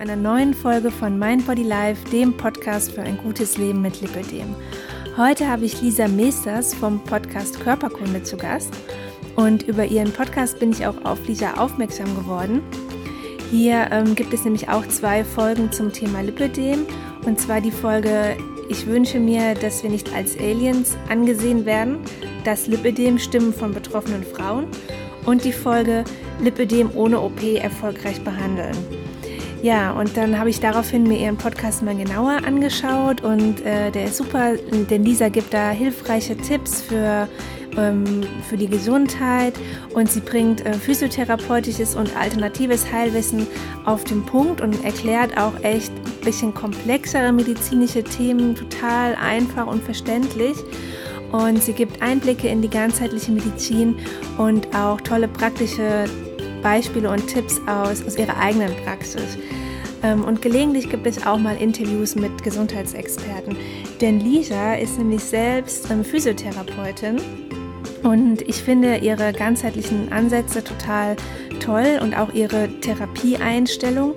einer neuen Folge von Mind Body Life, dem Podcast für ein gutes Leben mit Lipödem. Heute habe ich Lisa Meesters vom Podcast Körperkunde zu Gast und über ihren Podcast bin ich auch auf Lisa aufmerksam geworden. Hier ähm, gibt es nämlich auch zwei Folgen zum Thema Lipödem und zwar die Folge Ich wünsche mir, dass wir nicht als Aliens angesehen werden, das Lipödem Stimmen von betroffenen Frauen und die Folge Lipödem ohne OP erfolgreich behandeln. Ja, und dann habe ich daraufhin mir ihren Podcast mal genauer angeschaut und äh, der ist super, denn Lisa gibt da hilfreiche Tipps für, ähm, für die Gesundheit und sie bringt äh, physiotherapeutisches und alternatives Heilwissen auf den Punkt und erklärt auch echt ein bisschen komplexere medizinische Themen total einfach und verständlich. Und sie gibt Einblicke in die ganzheitliche Medizin und auch tolle praktische Beispiele und Tipps aus, aus ihrer eigenen Praxis. Ähm, und gelegentlich gibt es auch mal Interviews mit Gesundheitsexperten. Denn Lisa ist nämlich selbst ähm, Physiotherapeutin und ich finde ihre ganzheitlichen Ansätze total toll und auch ihre Therapieeinstellung,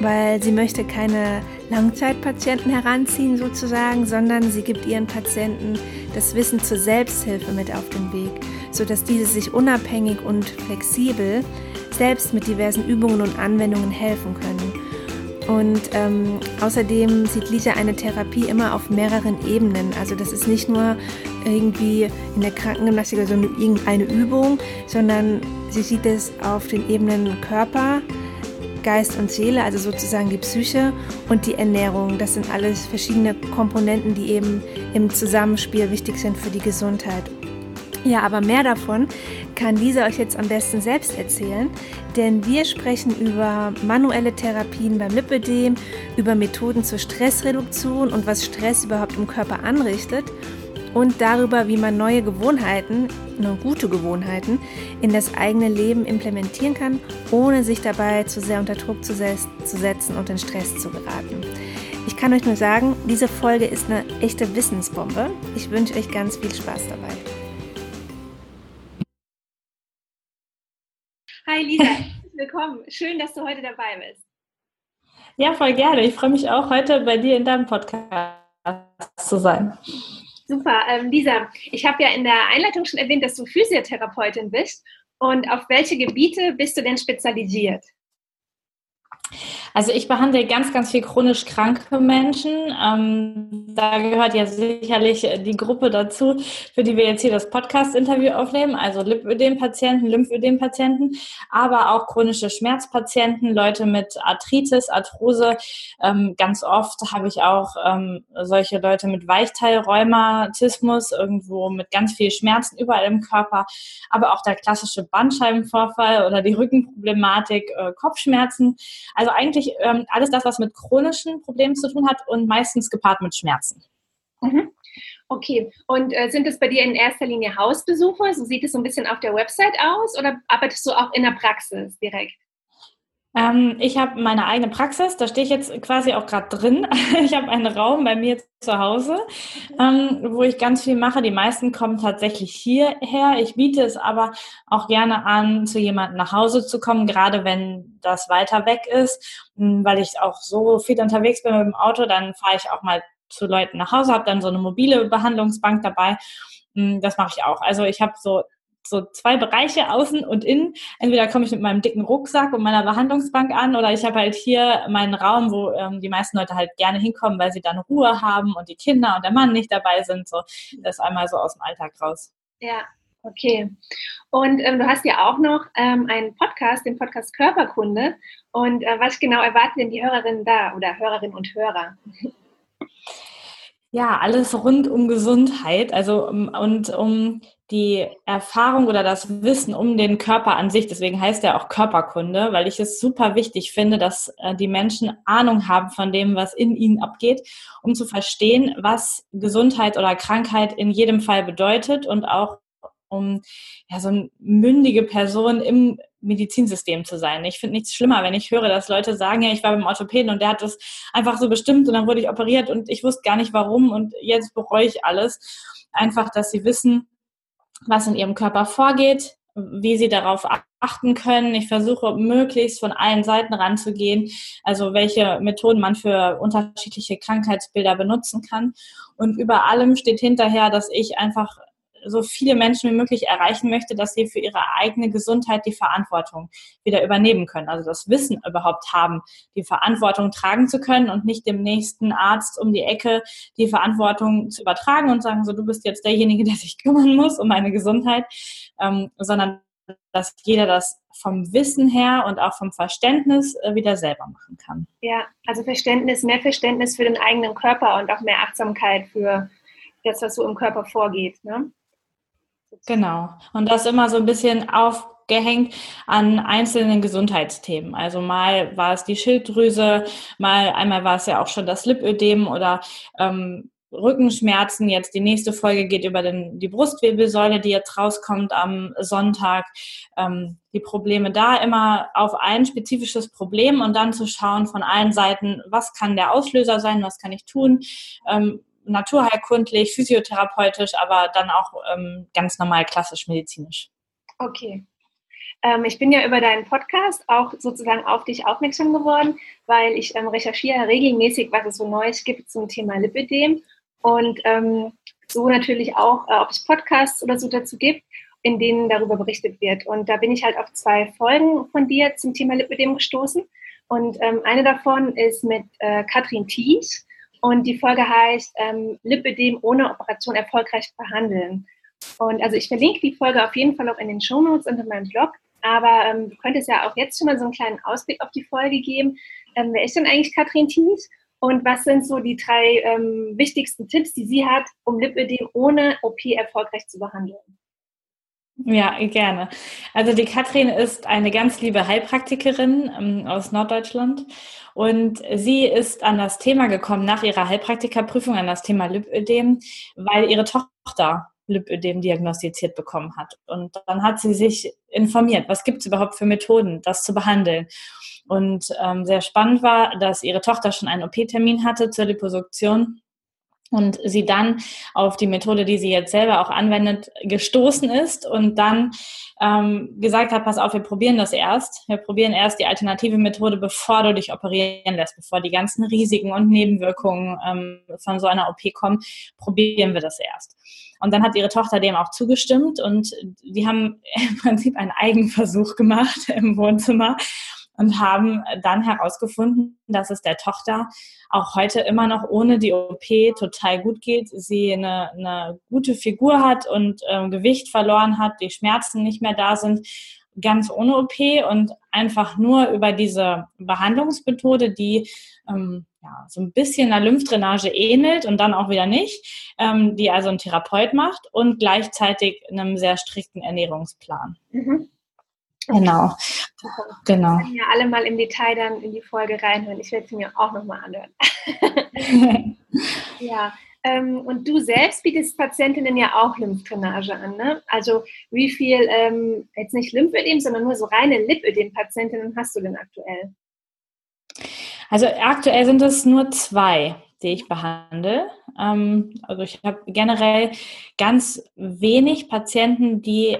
weil sie möchte keine Langzeitpatienten heranziehen sozusagen, sondern sie gibt ihren Patienten das Wissen zur Selbsthilfe mit auf den Weg, sodass diese sich unabhängig und flexibel selbst mit diversen Übungen und Anwendungen helfen können. Und ähm, außerdem sieht Lisa eine Therapie immer auf mehreren Ebenen. Also das ist nicht nur irgendwie in der Krankengymnastik oder so eine, irgendeine Übung, sondern sie sieht es auf den Ebenen Körper, Geist und Seele, also sozusagen die Psyche und die Ernährung. Das sind alles verschiedene Komponenten, die eben im Zusammenspiel wichtig sind für die Gesundheit. Ja, aber mehr davon kann Lisa euch jetzt am besten selbst erzählen, denn wir sprechen über manuelle Therapien beim Lipödem, über Methoden zur Stressreduktion und was Stress überhaupt im Körper anrichtet und darüber, wie man neue Gewohnheiten, nur gute Gewohnheiten, in das eigene Leben implementieren kann, ohne sich dabei zu sehr unter Druck zu, zu setzen und in Stress zu geraten. Ich kann euch nur sagen, diese Folge ist eine echte Wissensbombe. Ich wünsche euch ganz viel Spaß dabei. Hi Lisa, willkommen. Schön, dass du heute dabei bist. Ja, voll gerne. Ich freue mich auch, heute bei dir in deinem Podcast zu sein. Super. Ähm, Lisa, ich habe ja in der Einleitung schon erwähnt, dass du Physiotherapeutin bist. Und auf welche Gebiete bist du denn spezialisiert? Also ich behandle ganz, ganz viel chronisch kranke Menschen. Ähm, da gehört ja sicherlich die Gruppe dazu, für die wir jetzt hier das Podcast-Interview aufnehmen, also Lipödem-Patienten, Lymphödem-Patienten, aber auch chronische Schmerzpatienten, Leute mit Arthritis, Arthrose. Ähm, ganz oft habe ich auch ähm, solche Leute mit Weichteilrheumatismus, irgendwo mit ganz viel Schmerzen überall im Körper, aber auch der klassische Bandscheibenvorfall oder die Rückenproblematik, äh, Kopfschmerzen. Also eigentlich eigentlich ähm, alles das, was mit chronischen Problemen zu tun hat und meistens gepaart mit Schmerzen. Mhm. Okay, und äh, sind es bei dir in erster Linie Hausbesuche? So sieht es so ein bisschen auf der Website aus oder arbeitest du auch in der Praxis direkt? Ähm, ich habe meine eigene Praxis, da stehe ich jetzt quasi auch gerade drin. Ich habe einen Raum bei mir zu Hause, ähm, wo ich ganz viel mache. Die meisten kommen tatsächlich hierher. Ich biete es aber auch gerne an, zu jemandem nach Hause zu kommen, gerade wenn das weiter weg ist, hm, weil ich auch so viel unterwegs bin mit dem Auto. Dann fahre ich auch mal zu Leuten nach Hause, habe dann so eine mobile Behandlungsbank dabei. Hm, das mache ich auch. Also ich habe so so zwei Bereiche, außen und innen. Entweder komme ich mit meinem dicken Rucksack und meiner Behandlungsbank an oder ich habe halt hier meinen Raum, wo ähm, die meisten Leute halt gerne hinkommen, weil sie dann Ruhe haben und die Kinder und der Mann nicht dabei sind. So, das einmal so aus dem Alltag raus. Ja, okay. Und ähm, du hast ja auch noch ähm, einen Podcast, den Podcast Körperkunde. Und äh, was genau erwarten denn die Hörerinnen da oder Hörerinnen und Hörer? Ja, alles rund um Gesundheit, also um, und um die Erfahrung oder das Wissen um den Körper an sich. Deswegen heißt er auch Körperkunde, weil ich es super wichtig finde, dass äh, die Menschen Ahnung haben von dem, was in ihnen abgeht, um zu verstehen, was Gesundheit oder Krankheit in jedem Fall bedeutet und auch um ja, so eine mündige Person im Medizinsystem zu sein. Ich finde nichts schlimmer, wenn ich höre, dass Leute sagen, ja, ich war beim Orthopäden und der hat das einfach so bestimmt und dann wurde ich operiert und ich wusste gar nicht warum und jetzt bereue ich alles. Einfach, dass sie wissen, was in ihrem Körper vorgeht, wie sie darauf betrachten können. Ich versuche möglichst von allen Seiten ranzugehen, also welche Methoden man für unterschiedliche Krankheitsbilder benutzen kann. Und über allem steht hinterher, dass ich einfach so viele Menschen wie möglich erreichen möchte, dass sie für ihre eigene Gesundheit die Verantwortung wieder übernehmen können. Also das Wissen überhaupt haben, die Verantwortung tragen zu können und nicht dem nächsten Arzt um die Ecke die Verantwortung zu übertragen und sagen, so du bist jetzt derjenige, der sich kümmern muss um meine Gesundheit, ähm, sondern dass jeder das vom Wissen her und auch vom Verständnis äh, wieder selber machen kann. Ja, also Verständnis, mehr Verständnis für den eigenen Körper und auch mehr Achtsamkeit für das, was so im Körper vorgeht. Ne? Genau. Und das immer so ein bisschen aufgehängt an einzelnen Gesundheitsthemen. Also mal war es die Schilddrüse, mal einmal war es ja auch schon das Lipödem oder ähm, Rückenschmerzen. Jetzt die nächste Folge geht über den, die Brustwirbelsäule, die jetzt rauskommt am Sonntag. Ähm, die Probleme da immer auf ein spezifisches Problem und dann zu schauen von allen Seiten, was kann der Auslöser sein, was kann ich tun. Ähm, naturheilkundlich, physiotherapeutisch, aber dann auch ähm, ganz normal klassisch medizinisch. Okay. Ähm, ich bin ja über deinen Podcast auch sozusagen auf dich aufmerksam geworden, weil ich ähm, recherchiere regelmäßig, was es so Neues gibt zum Thema Lipidem und ähm, so natürlich auch, äh, ob es Podcasts oder so dazu gibt, in denen darüber berichtet wird. Und da bin ich halt auf zwei Folgen von dir zum Thema Lipidem gestoßen. Und ähm, eine davon ist mit äh, Katrin Thies. Und die Folge heißt ähm, Lipödem ohne Operation erfolgreich behandeln. Und also ich verlinke die Folge auf jeden Fall auch in den Show Notes unter meinem Blog. Aber ähm, du könntest ja auch jetzt schon mal so einen kleinen Ausblick auf die Folge geben. Ähm, wer ist denn eigentlich Katrin Thies? Und was sind so die drei ähm, wichtigsten Tipps, die sie hat, um Lipödem ohne OP erfolgreich zu behandeln? Ja, gerne. Also die Katrin ist eine ganz liebe Heilpraktikerin ähm, aus Norddeutschland und sie ist an das Thema gekommen nach ihrer Heilpraktikerprüfung an das Thema Lipödem, weil ihre Tochter Lipödem diagnostiziert bekommen hat. Und dann hat sie sich informiert, was gibt es überhaupt für Methoden, das zu behandeln. Und ähm, sehr spannend war, dass ihre Tochter schon einen OP-Termin hatte zur Liposuktion und sie dann auf die Methode, die sie jetzt selber auch anwendet, gestoßen ist und dann ähm, gesagt hat, pass auf, wir probieren das erst. Wir probieren erst die alternative Methode, bevor du dich operieren lässt, bevor die ganzen Risiken und Nebenwirkungen ähm, von so einer OP kommen, probieren wir das erst. Und dann hat ihre Tochter dem auch zugestimmt und die haben im Prinzip einen Eigenversuch gemacht im Wohnzimmer und haben dann herausgefunden, dass es der Tochter auch heute immer noch ohne die OP total gut geht. Sie eine, eine gute Figur hat und äh, Gewicht verloren hat, die Schmerzen nicht mehr da sind, ganz ohne OP und einfach nur über diese Behandlungsmethode, die ähm, ja, so ein bisschen einer Lymphdrainage ähnelt und dann auch wieder nicht, ähm, die also ein Therapeut macht und gleichzeitig einem sehr strikten Ernährungsplan. Mhm. Genau. Genau. Kann ja alle mal im Detail dann in die Folge reinhören. Ich werde sie mir auch nochmal anhören. ja. Ähm, und du selbst bietest Patientinnen ja auch Lymphdrainage an, ne? Also wie viel, ähm, jetzt nicht Lymphödem, sondern nur so reine Lipödem-Patientinnen hast du denn aktuell? Also aktuell sind es nur zwei, die ich behandle. Ähm, also ich habe generell ganz wenig Patienten, die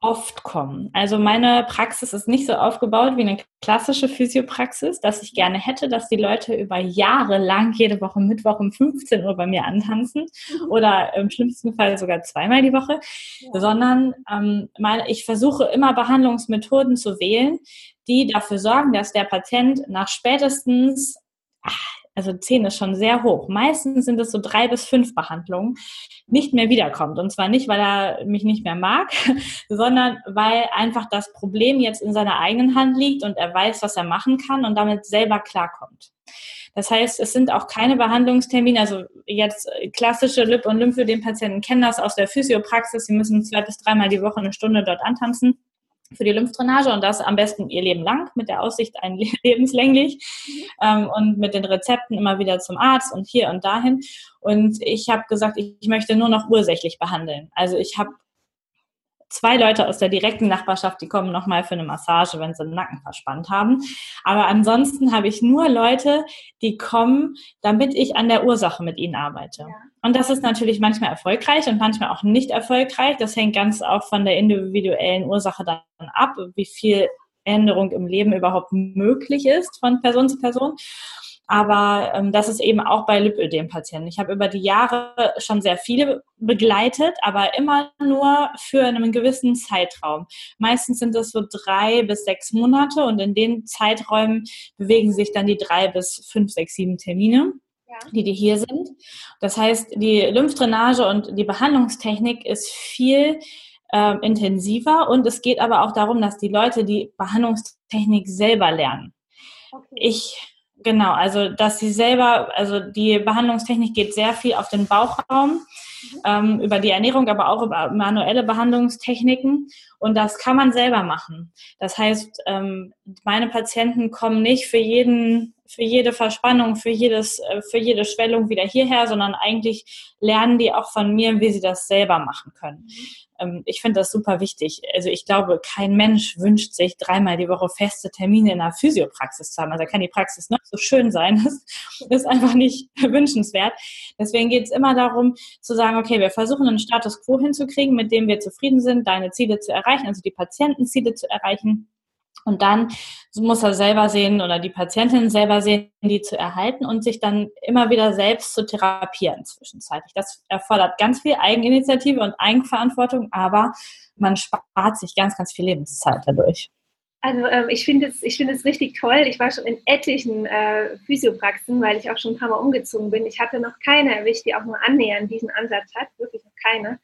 oft kommen. Also meine Praxis ist nicht so aufgebaut wie eine klassische Physiopraxis, dass ich gerne hätte, dass die Leute über Jahre lang jede Woche Mittwoch um 15 Uhr bei mir antanzen mhm. oder im schlimmsten Fall sogar zweimal die Woche, ja. sondern ähm, ich versuche immer Behandlungsmethoden zu wählen, die dafür sorgen, dass der Patient nach spätestens ach, also zehn ist schon sehr hoch. Meistens sind es so drei bis fünf Behandlungen, nicht mehr wiederkommt. Und zwar nicht, weil er mich nicht mehr mag, sondern weil einfach das Problem jetzt in seiner eigenen Hand liegt und er weiß, was er machen kann und damit selber klarkommt. Das heißt, es sind auch keine Behandlungstermine, also jetzt klassische Lip- und Lymphödem-Patienten kennen das aus der Physiopraxis. Sie müssen zwei bis dreimal die Woche eine Stunde dort antanzen für die Lymphdrainage und das am besten ihr Leben lang mit der Aussicht ein lebenslänglich ähm, und mit den Rezepten immer wieder zum Arzt und hier und dahin. Und ich habe gesagt, ich möchte nur noch ursächlich behandeln. Also ich habe zwei Leute aus der direkten Nachbarschaft, die kommen nochmal für eine Massage, wenn sie den Nacken verspannt haben. Aber ansonsten habe ich nur Leute, die kommen, damit ich an der Ursache mit ihnen arbeite. Ja. Und das ist natürlich manchmal erfolgreich und manchmal auch nicht erfolgreich. Das hängt ganz auch von der individuellen Ursache dann ab, wie viel Änderung im Leben überhaupt möglich ist von Person zu Person. Aber ähm, das ist eben auch bei Lipödem-Patienten. Ich habe über die Jahre schon sehr viele begleitet, aber immer nur für einen gewissen Zeitraum. Meistens sind das so drei bis sechs Monate und in den Zeiträumen bewegen sich dann die drei bis fünf, sechs, sieben Termine. Ja. die, die hier sind. Das heißt, die Lymphdrainage und die Behandlungstechnik ist viel äh, intensiver und es geht aber auch darum, dass die Leute die Behandlungstechnik selber lernen. Okay. Ich Genau, also dass sie selber, also die Behandlungstechnik geht sehr viel auf den Bauchraum, ähm, über die Ernährung, aber auch über manuelle Behandlungstechniken. Und das kann man selber machen. Das heißt, ähm, meine Patienten kommen nicht für jeden, für jede Verspannung, für jedes, äh, für jede Schwellung wieder hierher, sondern eigentlich lernen die auch von mir, wie sie das selber machen können. Ähm, ich finde das super wichtig. Also ich glaube, kein Mensch wünscht sich dreimal die Woche feste Termine in einer Physiopraxis zu haben. Also kann die Praxis noch so schön sein. Das ist einfach nicht wünschenswert. Deswegen geht es immer darum zu sagen, okay, wir versuchen einen Status quo hinzukriegen, mit dem wir zufrieden sind, deine Ziele zu erreichen, also die Patientenziele zu erreichen. Und dann muss er selber sehen oder die Patientin selber sehen, die zu erhalten und sich dann immer wieder selbst zu therapieren zwischenzeitlich. Das erfordert ganz viel Eigeninitiative und Eigenverantwortung, aber man spart sich ganz, ganz viel Lebenszeit dadurch. Also ähm, ich finde es, ich richtig toll. Ich war schon in etlichen äh, Physiopraxen, weil ich auch schon ein paar Mal umgezogen bin. Ich hatte noch keine erwischt, die auch nur annähernd diesen Ansatz hat, wirklich noch keine.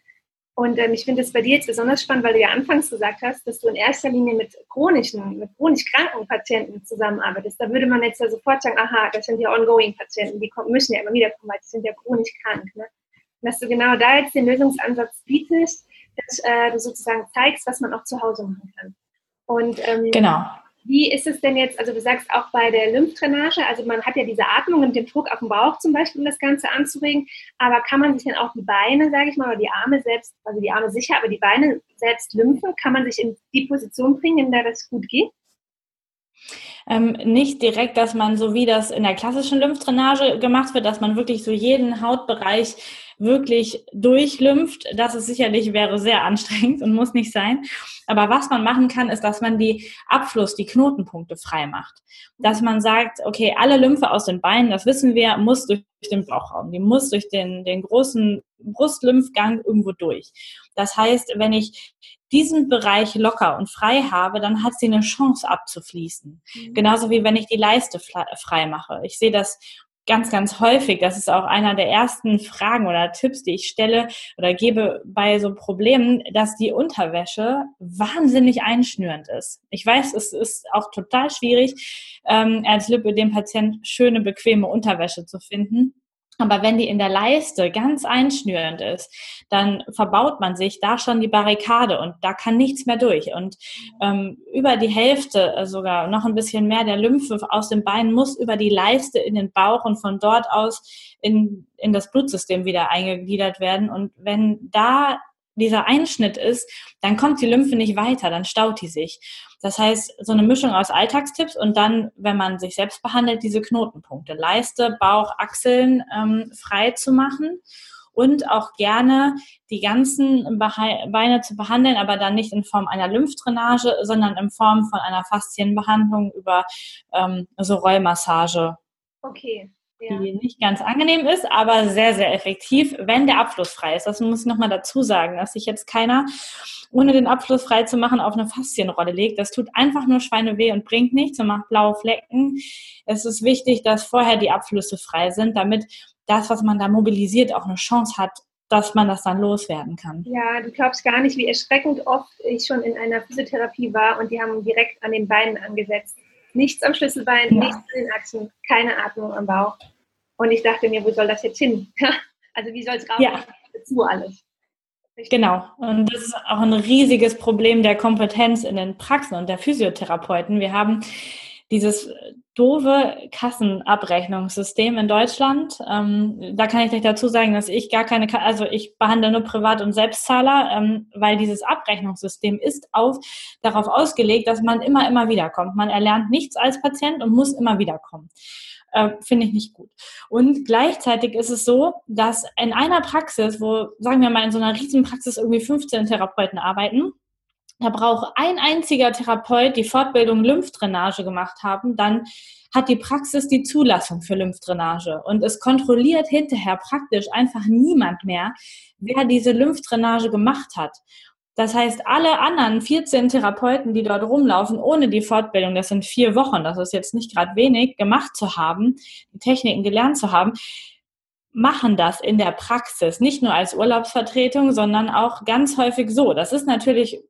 Und ähm, ich finde es bei dir jetzt besonders spannend, weil du ja anfangs gesagt hast, dass du in erster Linie mit chronischen, mit chronisch kranken Patienten zusammenarbeitest. Da würde man jetzt ja sofort sagen, aha, das sind ja ongoing Patienten, die kommen, müssen ja immer wieder kommen, weil die sind ja chronisch krank. Ne? Und dass du genau da jetzt den Lösungsansatz bietest, dass äh, du sozusagen zeigst, was man auch zu Hause machen kann. Und ähm, genau. Wie ist es denn jetzt, also du sagst auch bei der Lymphdrainage, also man hat ja diese Atmung und den Druck auf dem Bauch zum Beispiel, um das Ganze anzuregen, aber kann man sich dann auch die Beine, sage ich mal, oder die Arme selbst, also die Arme sicher, aber die Beine selbst lymphen, kann man sich in die Position bringen, in der das gut geht? Ähm, nicht direkt, dass man so wie das in der klassischen Lymphdrainage gemacht wird, dass man wirklich so jeden Hautbereich wirklich durchlympht. Das ist sicherlich wäre sehr anstrengend und muss nicht sein. Aber was man machen kann, ist, dass man die Abfluss, die Knotenpunkte frei macht. Dass man sagt, okay, alle Lymphe aus den Beinen, das wissen wir, muss durch den Bauchraum. Die muss durch den, den großen Brustlymphgang irgendwo durch. Das heißt, wenn ich diesen Bereich locker und frei habe, dann hat sie eine Chance abzufließen. Mhm. Genauso wie wenn ich die Leiste frei mache. Ich sehe das ganz, ganz häufig. Das ist auch einer der ersten Fragen oder Tipps, die ich stelle oder gebe bei so Problemen, dass die Unterwäsche wahnsinnig einschnürend ist. Ich weiß, es ist auch total schwierig, ähm, als Lippe dem Patient schöne, bequeme Unterwäsche zu finden. Aber wenn die in der Leiste ganz einschnürend ist, dann verbaut man sich da schon die Barrikade und da kann nichts mehr durch. Und ähm, über die Hälfte, äh, sogar noch ein bisschen mehr der Lymphe aus den Beinen muss über die Leiste in den Bauch und von dort aus in, in das Blutsystem wieder eingegliedert werden. Und wenn da dieser Einschnitt ist, dann kommt die Lymphe nicht weiter, dann staut die sich. Das heißt, so eine Mischung aus Alltagstipps und dann, wenn man sich selbst behandelt, diese Knotenpunkte, Leiste, Bauch, Achseln ähm, frei zu machen und auch gerne die ganzen Beine zu behandeln, aber dann nicht in Form einer Lymphdrainage, sondern in Form von einer Faszienbehandlung über ähm, so Rollmassage. Okay ja. die nicht ganz angenehm ist, aber sehr, sehr effektiv, wenn der Abfluss frei ist. Das muss ich nochmal dazu sagen, dass sich jetzt keiner, ohne den Abfluss frei zu machen, auf eine Faszienrolle legt. Das tut einfach nur Schweineweh und bringt nichts und macht blaue Flecken. Es ist wichtig, dass vorher die Abflüsse frei sind, damit das, was man da mobilisiert, auch eine Chance hat, dass man das dann loswerden kann. Ja, du glaubst gar nicht, wie erschreckend oft ich schon in einer Physiotherapie war und die haben direkt an den Beinen angesetzt. Nichts am Schlüsselbein, ja. nichts an den Achsen, keine Atmung am Bauch. Und ich dachte mir, wo soll das jetzt hin? also wie soll es raus? Ja. Dazu alles. Genau. Und das ist auch ein riesiges Problem der Kompetenz in den Praxen und der Physiotherapeuten. Wir haben dieses doofe Kassenabrechnungssystem in Deutschland. Ähm, da kann ich gleich dazu sagen, dass ich gar keine, also ich behandle nur Privat- und Selbstzahler, ähm, weil dieses Abrechnungssystem ist auf, darauf ausgelegt, dass man immer, immer wiederkommt. Man erlernt nichts als Patient und muss immer wiederkommen. Äh, Finde ich nicht gut. Und gleichzeitig ist es so, dass in einer Praxis, wo, sagen wir mal, in so einer Riesenpraxis irgendwie 15 Therapeuten arbeiten, da braucht ein einziger Therapeut die Fortbildung Lymphdrainage gemacht haben, dann hat die Praxis die Zulassung für Lymphdrainage. Und es kontrolliert hinterher praktisch einfach niemand mehr, wer diese Lymphdrainage gemacht hat. Das heißt, alle anderen 14 Therapeuten, die dort rumlaufen, ohne die Fortbildung, das sind vier Wochen, das ist jetzt nicht gerade wenig, gemacht zu haben, die Techniken gelernt zu haben, machen das in der Praxis, nicht nur als Urlaubsvertretung, sondern auch ganz häufig so. Das ist natürlich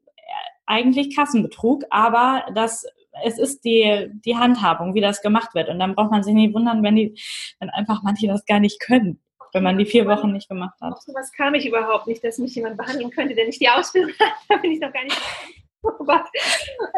eigentlich Kassenbetrug, aber das es ist die, die Handhabung, wie das gemacht wird. Und dann braucht man sich nicht wundern, wenn die, wenn einfach manche das gar nicht können, wenn man die vier Wochen nicht gemacht hat. Auf sowas kam ich überhaupt nicht, dass mich jemand behandeln könnte, der nicht die Ausbildung hat. Da bin ich noch gar nicht.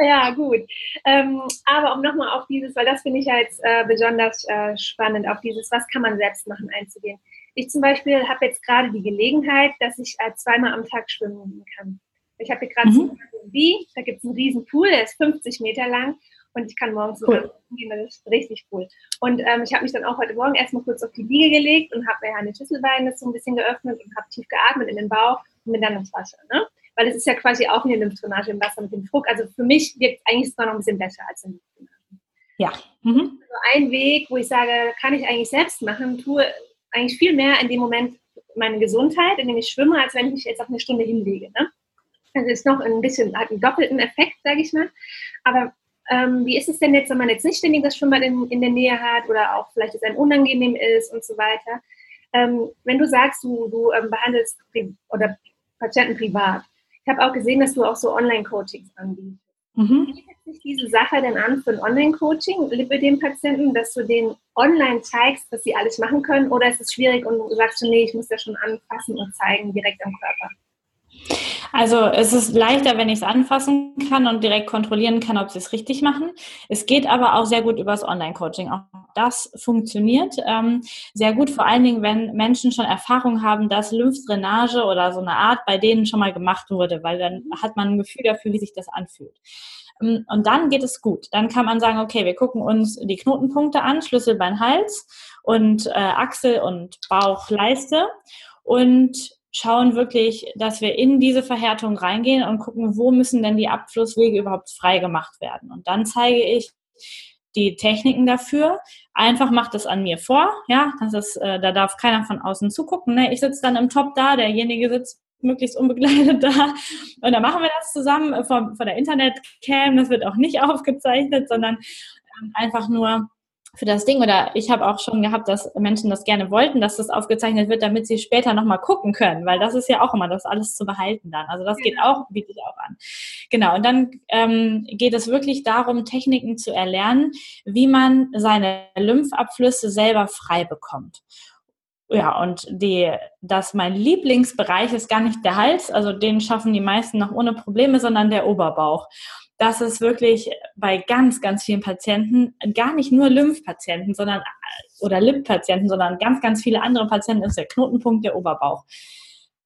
Ja, gut. Ähm, aber um nochmal auf dieses, weil das finde ich ja jetzt äh, besonders äh, spannend, auf dieses, was kann man selbst machen, einzugehen. Ich zum Beispiel habe jetzt gerade die Gelegenheit, dass ich äh, zweimal am Tag schwimmen kann. Ich habe hier gerade mhm. Wie, da gibt es einen riesen Pool, der ist 50 Meter lang und ich kann morgens cool. gehen, das ist richtig cool. Und ähm, ich habe mich dann auch heute Morgen erstmal kurz auf die Liege gelegt und habe mir eine Schüsselbeine so ein bisschen geöffnet und habe tief geatmet in den Bauch und bin dann ins Wasser. Ne? Weil es ist ja quasi auch eine Lymphdrainage im Wasser mit dem Druck. Also für mich wirkt es eigentlich sogar noch ein bisschen besser als in Lymphdrainage. Ja. Mhm. Also ein Weg, wo ich sage, kann ich eigentlich selbst machen, tue eigentlich viel mehr in dem Moment meine Gesundheit, indem ich schwimme, als wenn ich mich jetzt auf eine Stunde hinlege. Ne? Das ist noch ein bisschen, hat einen doppelten Effekt, sage ich mal. Aber ähm, wie ist es denn jetzt, wenn man jetzt nicht ständig das Schwimmbad in, in der Nähe hat oder auch vielleicht es einem unangenehm ist und so weiter? Ähm, wenn du sagst, du, du ähm, behandelst oder Patienten privat, ich habe auch gesehen, dass du auch so Online-Coachings anbietest. Mhm. Wie bietet sich diese Sache denn an für ein Online-Coaching mit dem Patienten, dass du den online zeigst, was sie alles machen können? Oder ist es schwierig und du sagst du, nee, ich muss das schon anfassen und zeigen direkt am Körper? Also es ist leichter, wenn ich es anfassen kann und direkt kontrollieren kann, ob sie es richtig machen. Es geht aber auch sehr gut übers Online-Coaching. Auch das funktioniert ähm, sehr gut, vor allen Dingen, wenn Menschen schon Erfahrung haben, dass Lymphdrainage oder so eine Art bei denen schon mal gemacht wurde, weil dann hat man ein Gefühl dafür, wie sich das anfühlt. Ähm, und dann geht es gut. Dann kann man sagen, okay, wir gucken uns die Knotenpunkte an, Schlüsselbein, Hals und äh, Achsel und Bauch, Leiste und schauen wirklich, dass wir in diese Verhärtung reingehen und gucken, wo müssen denn die Abflusswege überhaupt frei gemacht werden. Und dann zeige ich die Techniken dafür. Einfach macht es an mir vor, ja, das ist, äh, da darf keiner von außen zugucken. Ne? Ich sitze dann im Top da, derjenige sitzt möglichst unbegleitet da. Und dann machen wir das zusammen vor, vor der Internetcam. Das wird auch nicht aufgezeichnet, sondern ähm, einfach nur für das Ding. Oder ich habe auch schon gehabt, dass Menschen das gerne wollten, dass das aufgezeichnet wird, damit sie später nochmal gucken können, weil das ist ja auch immer das alles zu behalten dann. Also das geht genau. auch, biete ich auch an. Genau, und dann ähm, geht es wirklich darum, Techniken zu erlernen, wie man seine Lymphabflüsse selber frei bekommt. Ja, und die, dass mein Lieblingsbereich ist gar nicht der Hals, also den schaffen die meisten noch ohne Probleme, sondern der Oberbauch dass es wirklich bei ganz, ganz vielen Patienten, gar nicht nur Lymphpatienten, sondern oder Lipppatienten, sondern ganz, ganz viele andere Patienten ist der Knotenpunkt der Oberbauch.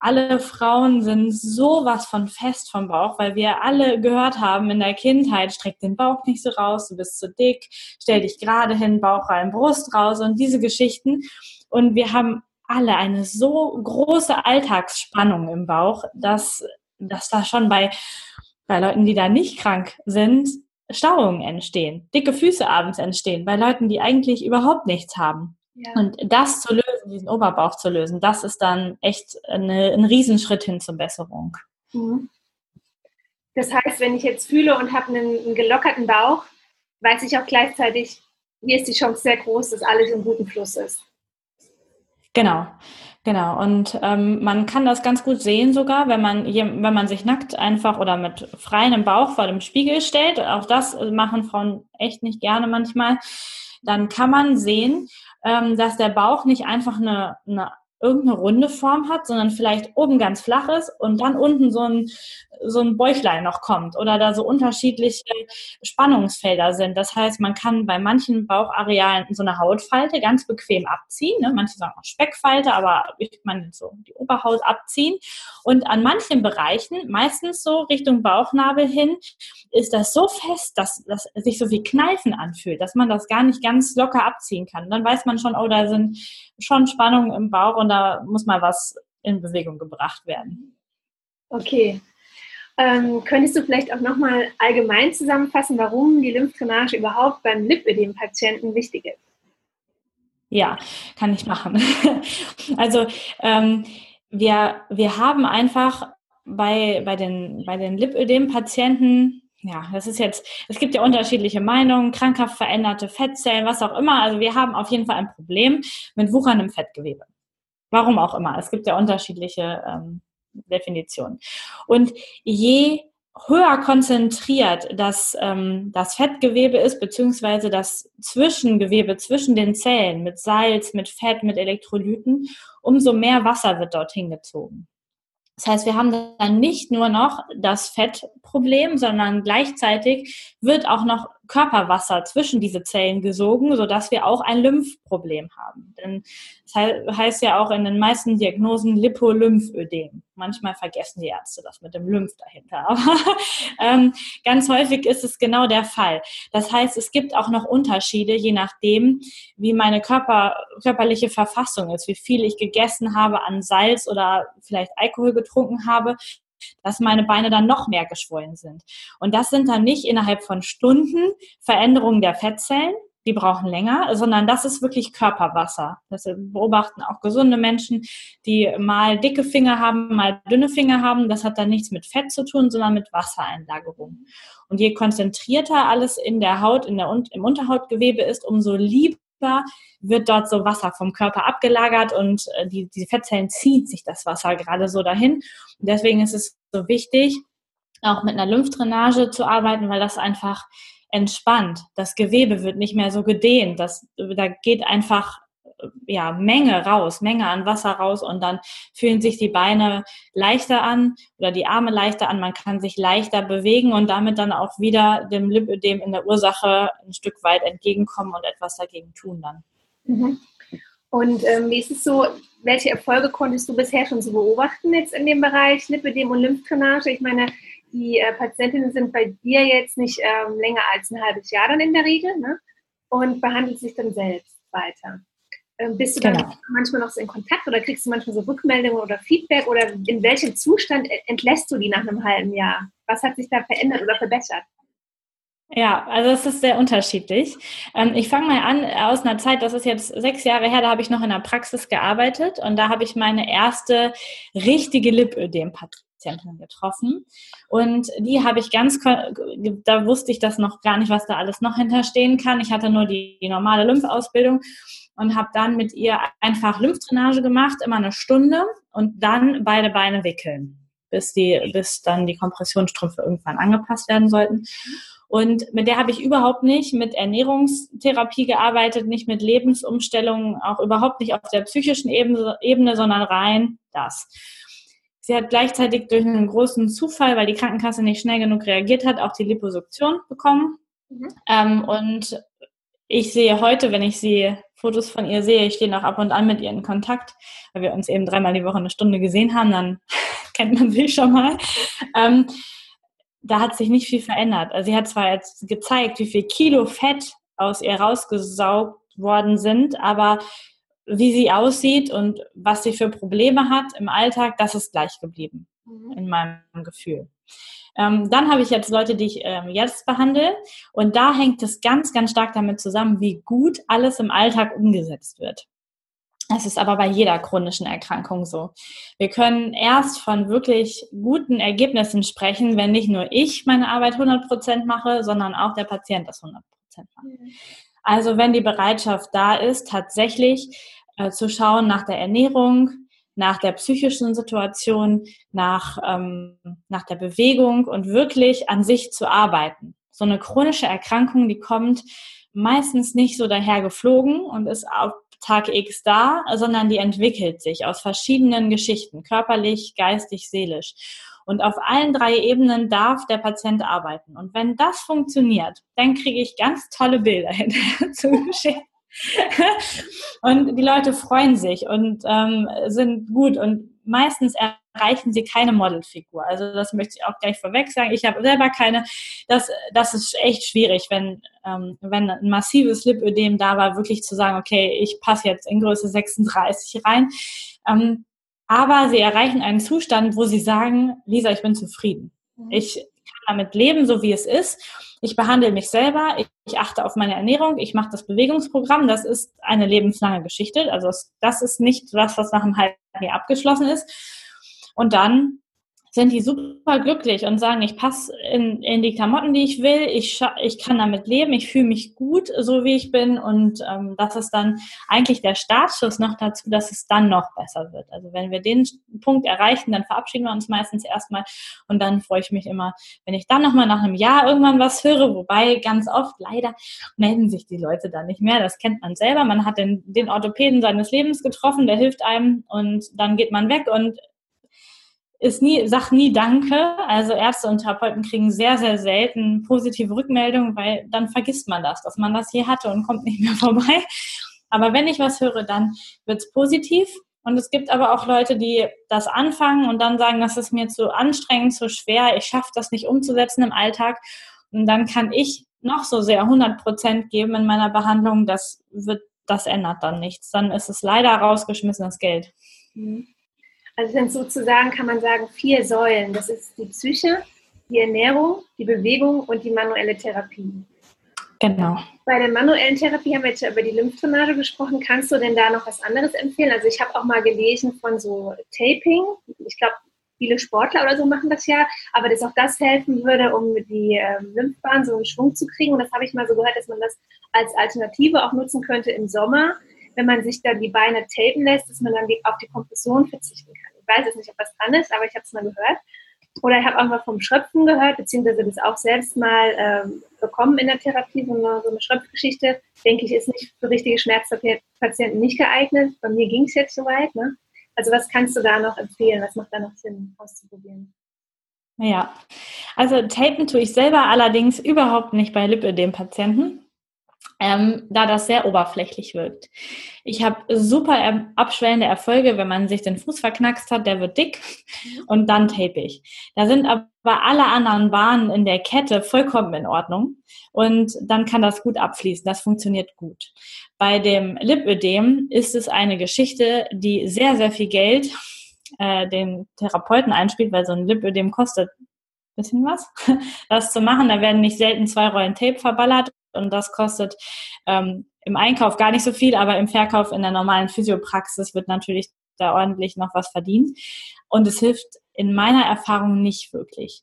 Alle Frauen sind sowas von fest vom Bauch, weil wir alle gehört haben in der Kindheit, streck den Bauch nicht so raus, du bist zu dick, stell dich gerade hin, Bauch rein, Brust raus und diese Geschichten. Und wir haben alle eine so große Alltagsspannung im Bauch, dass, dass da schon bei bei Leuten, die da nicht krank sind, Stauungen entstehen, dicke Füße abends entstehen, bei Leuten, die eigentlich überhaupt nichts haben. Ja. Und das zu lösen, diesen Oberbauch zu lösen, das ist dann echt eine, ein Riesenschritt hin zur Besserung. Mhm. Das heißt, wenn ich jetzt fühle und habe einen, einen gelockerten Bauch, weiß ich auch gleichzeitig, hier ist die Chance sehr groß, dass alles im guten Fluss ist. Genau. Genau, und ähm, man kann das ganz gut sehen sogar, wenn man, wenn man sich nackt einfach oder mit freiem Bauch vor dem Spiegel stellt. Auch das machen Frauen echt nicht gerne manchmal. Dann kann man sehen, ähm, dass der Bauch nicht einfach eine, eine irgendeine runde Form hat, sondern vielleicht oben ganz flach ist und dann unten so ein, so ein Bäuchlein noch kommt oder da so unterschiedliche Spannungsfelder sind. Das heißt, man kann bei manchen Baucharealen so eine Hautfalte ganz bequem abziehen. Ne? Manche sagen auch Speckfalte, aber ich meine so die Oberhaut abziehen. Und an manchen Bereichen, meistens so Richtung Bauchnabel hin, ist das so fest, dass das sich so wie Kneifen anfühlt, dass man das gar nicht ganz locker abziehen kann. Dann weiß man schon, oh, da sind schon Spannungen im Bauch und da muss mal was in Bewegung gebracht werden. Okay. Ähm, könntest du vielleicht auch nochmal allgemein zusammenfassen, warum die Lymphdrainage überhaupt beim Lipödem-Patienten wichtig ist? Ja, kann ich machen. also ähm, wir, wir haben einfach bei, bei den, bei den Lipödem-Patienten ja, das ist jetzt, es gibt ja unterschiedliche Meinungen, krankhaft veränderte Fettzellen, was auch immer. Also wir haben auf jeden Fall ein Problem mit wucherndem Fettgewebe. Warum auch immer. Es gibt ja unterschiedliche ähm, Definitionen. Und je höher konzentriert das, ähm, das Fettgewebe ist, beziehungsweise das Zwischengewebe zwischen den Zellen mit Salz, mit Fett, mit Elektrolyten, umso mehr Wasser wird dorthin gezogen. Das heißt, wir haben dann nicht nur noch das Fettproblem, sondern gleichzeitig wird auch noch Körperwasser zwischen diese Zellen gesogen, sodass wir auch ein Lymphproblem haben. Denn das heißt ja auch in den meisten Diagnosen Lipolymphödem. Manchmal vergessen die Ärzte das mit dem Lymph dahinter. Aber ähm, ganz häufig ist es genau der Fall. Das heißt, es gibt auch noch Unterschiede, je nachdem, wie meine Körper, körperliche Verfassung ist, wie viel ich gegessen habe an Salz oder vielleicht Alkohol getrunken habe dass meine Beine dann noch mehr geschwollen sind. Und das sind dann nicht innerhalb von Stunden Veränderungen der Fettzellen, die brauchen länger, sondern das ist wirklich Körperwasser. Das beobachten auch gesunde Menschen, die mal dicke Finger haben, mal dünne Finger haben. Das hat dann nichts mit Fett zu tun, sondern mit Wassereinlagerung. Und je konzentrierter alles in der Haut, in der, im Unterhautgewebe ist, umso lieber wird dort so Wasser vom Körper abgelagert und äh, die, die Fettzellen ziehen sich das Wasser gerade so dahin. Und deswegen ist es so wichtig, auch mit einer Lymphdrainage zu arbeiten, weil das einfach entspannt. Das Gewebe wird nicht mehr so gedehnt. Das, da geht einfach ja, Menge raus, Menge an Wasser raus und dann fühlen sich die Beine leichter an oder die Arme leichter an. Man kann sich leichter bewegen und damit dann auch wieder dem Lipödem in der Ursache ein Stück weit entgegenkommen und etwas dagegen tun dann. Mhm. Und ähm, wie ist es so, welche Erfolge konntest du bisher schon so beobachten jetzt in dem Bereich Lipödem und Lymphdrainage? Ich meine, die äh, Patientinnen sind bei dir jetzt nicht ähm, länger als ein halbes Jahr dann in der Regel ne? und behandeln sich dann selbst weiter. Ähm, bist du dann genau. manchmal noch so in Kontakt oder kriegst du manchmal so Rückmeldungen oder Feedback oder in welchem Zustand entlässt du die nach einem halben Jahr? Was hat sich da verändert oder verbessert? Ja, also es ist sehr unterschiedlich. Ähm, ich fange mal an aus einer Zeit, das ist jetzt sechs Jahre her, da habe ich noch in der Praxis gearbeitet und da habe ich meine erste richtige Lipödem-Patientin getroffen. Und die habe ich ganz, da wusste ich das noch gar nicht, was da alles noch hinterstehen kann. Ich hatte nur die, die normale Lymphausbildung und habe dann mit ihr einfach Lymphdrainage gemacht, immer eine Stunde und dann beide Beine wickeln, bis, die, bis dann die Kompressionsstrümpfe irgendwann angepasst werden sollten. Und mit der habe ich überhaupt nicht mit Ernährungstherapie gearbeitet, nicht mit Lebensumstellungen, auch überhaupt nicht auf der psychischen Ebene, Ebene sondern rein das. Sie hat gleichzeitig durch einen großen Zufall, weil die Krankenkasse nicht schnell genug reagiert hat, auch die Liposuktion bekommen. Mhm. Ähm, und ich sehe heute, wenn ich sie Fotos von ihr sehe, ich stehe noch ab und an mit ihr in Kontakt, weil wir uns eben dreimal die Woche eine Stunde gesehen haben, dann kennt man sie schon mal. Ähm, da hat sich nicht viel verändert. Also sie hat zwar jetzt gezeigt, wie viel Kilo Fett aus ihr rausgesaugt worden sind, aber wie sie aussieht und was sie für Probleme hat im Alltag, das ist gleich geblieben mhm. in meinem Gefühl. Ähm, dann habe ich jetzt Leute, die ich ähm, jetzt behandle und da hängt es ganz, ganz stark damit zusammen, wie gut alles im Alltag umgesetzt wird. Das ist aber bei jeder chronischen Erkrankung so. Wir können erst von wirklich guten Ergebnissen sprechen, wenn nicht nur ich meine Arbeit 100 Prozent mache, sondern auch der Patient das 100 Prozent macht. Mhm. Also wenn die Bereitschaft da ist, tatsächlich äh, zu schauen nach der Ernährung, nach der psychischen Situation, nach, ähm, nach der Bewegung und wirklich an sich zu arbeiten. So eine chronische Erkrankung, die kommt meistens nicht so daher geflogen und ist auch Tag X da, sondern die entwickelt sich aus verschiedenen Geschichten, körperlich, geistig, seelisch. Und auf allen drei Ebenen darf der Patient arbeiten. Und wenn das funktioniert, dann kriege ich ganz tolle Bilder hinterher zugeschickt. und die Leute freuen sich und ähm, sind gut und meistens erreichen sie keine Modelfigur. Also das möchte ich auch gleich vorweg sagen. Ich habe selber keine. Das, das ist echt schwierig, wenn, ähm, wenn ein massives Lipödem da war, wirklich zu sagen, okay, ich passe jetzt in Größe 36 rein. Ähm, aber sie erreichen einen Zustand, wo sie sagen, Lisa, ich bin zufrieden. Mhm. Ich damit leben, so wie es ist. Ich behandle mich selber, ich, ich achte auf meine Ernährung, ich mache das Bewegungsprogramm. Das ist eine lebenslange Geschichte. Also das ist nicht das, was nach einem halben Jahr abgeschlossen ist. Und dann sind die super glücklich und sagen, ich passe in, in die Klamotten, die ich will, ich, ich kann damit leben, ich fühle mich gut, so wie ich bin. Und ähm, das ist dann eigentlich der Startschuss noch dazu, dass es dann noch besser wird. Also wenn wir den Punkt erreichen, dann verabschieden wir uns meistens erstmal. Und dann freue ich mich immer, wenn ich dann nochmal nach einem Jahr irgendwann was höre, wobei ganz oft leider melden sich die Leute dann nicht mehr, das kennt man selber, man hat den, den Orthopäden seines Lebens getroffen, der hilft einem und dann geht man weg. Und ist nie, sagt nie Danke. Also Ärzte und Therapeuten kriegen sehr, sehr selten positive Rückmeldungen, weil dann vergisst man das, dass man das hier hatte und kommt nicht mehr vorbei. Aber wenn ich was höre, dann wird's positiv. Und es gibt aber auch Leute, die das anfangen und dann sagen, das ist mir zu anstrengend, zu schwer, ich schaffe das nicht umzusetzen im Alltag. Und dann kann ich noch so sehr 100 Prozent geben in meiner Behandlung, das wird, das ändert dann nichts. Dann ist es leider rausgeschmissenes Geld. Mhm. Also sind sozusagen, kann man sagen, vier Säulen. Das ist die Psyche, die Ernährung, die Bewegung und die manuelle Therapie. Genau. Bei der manuellen Therapie haben wir jetzt ja über die Lymphdrainage gesprochen. Kannst du denn da noch was anderes empfehlen? Also ich habe auch mal gelesen von so Taping. Ich glaube, viele Sportler oder so machen das ja, aber dass auch das helfen würde, um die ähm, Lymphbahn so in Schwung zu kriegen. Und das habe ich mal so gehört, dass man das als Alternative auch nutzen könnte im Sommer, wenn man sich dann die Beine tapen lässt, dass man dann auf die Kompression verzichten kann weiß jetzt nicht, ob was dran ist, aber ich habe es mal gehört. Oder ich habe auch mal vom Schröpfen gehört, beziehungsweise das auch selbst mal ähm, bekommen in der Therapie, so eine, so eine Schröpfgeschichte. Denke ich, ist nicht für richtige Schmerzpatienten nicht geeignet. Bei mir ging es jetzt soweit. Ne? Also was kannst du da noch empfehlen? Was macht da noch Sinn auszuprobieren? Ja, also Tapen tue ich selber allerdings überhaupt nicht bei Lipödem-Patienten ähm, da das sehr oberflächlich wirkt. Ich habe super abschwellende Erfolge, wenn man sich den Fuß verknackst hat, der wird dick und dann tape ich. Da sind aber alle anderen Bahnen in der Kette vollkommen in Ordnung und dann kann das gut abfließen. Das funktioniert gut. Bei dem Lipödem ist es eine Geschichte, die sehr, sehr viel Geld äh, den Therapeuten einspielt, weil so ein Lipödem kostet bisschen was, das zu machen. Da werden nicht selten zwei Rollen Tape verballert und das kostet ähm, im Einkauf gar nicht so viel, aber im Verkauf in der normalen Physiopraxis wird natürlich da ordentlich noch was verdient. Und es hilft in meiner Erfahrung nicht wirklich.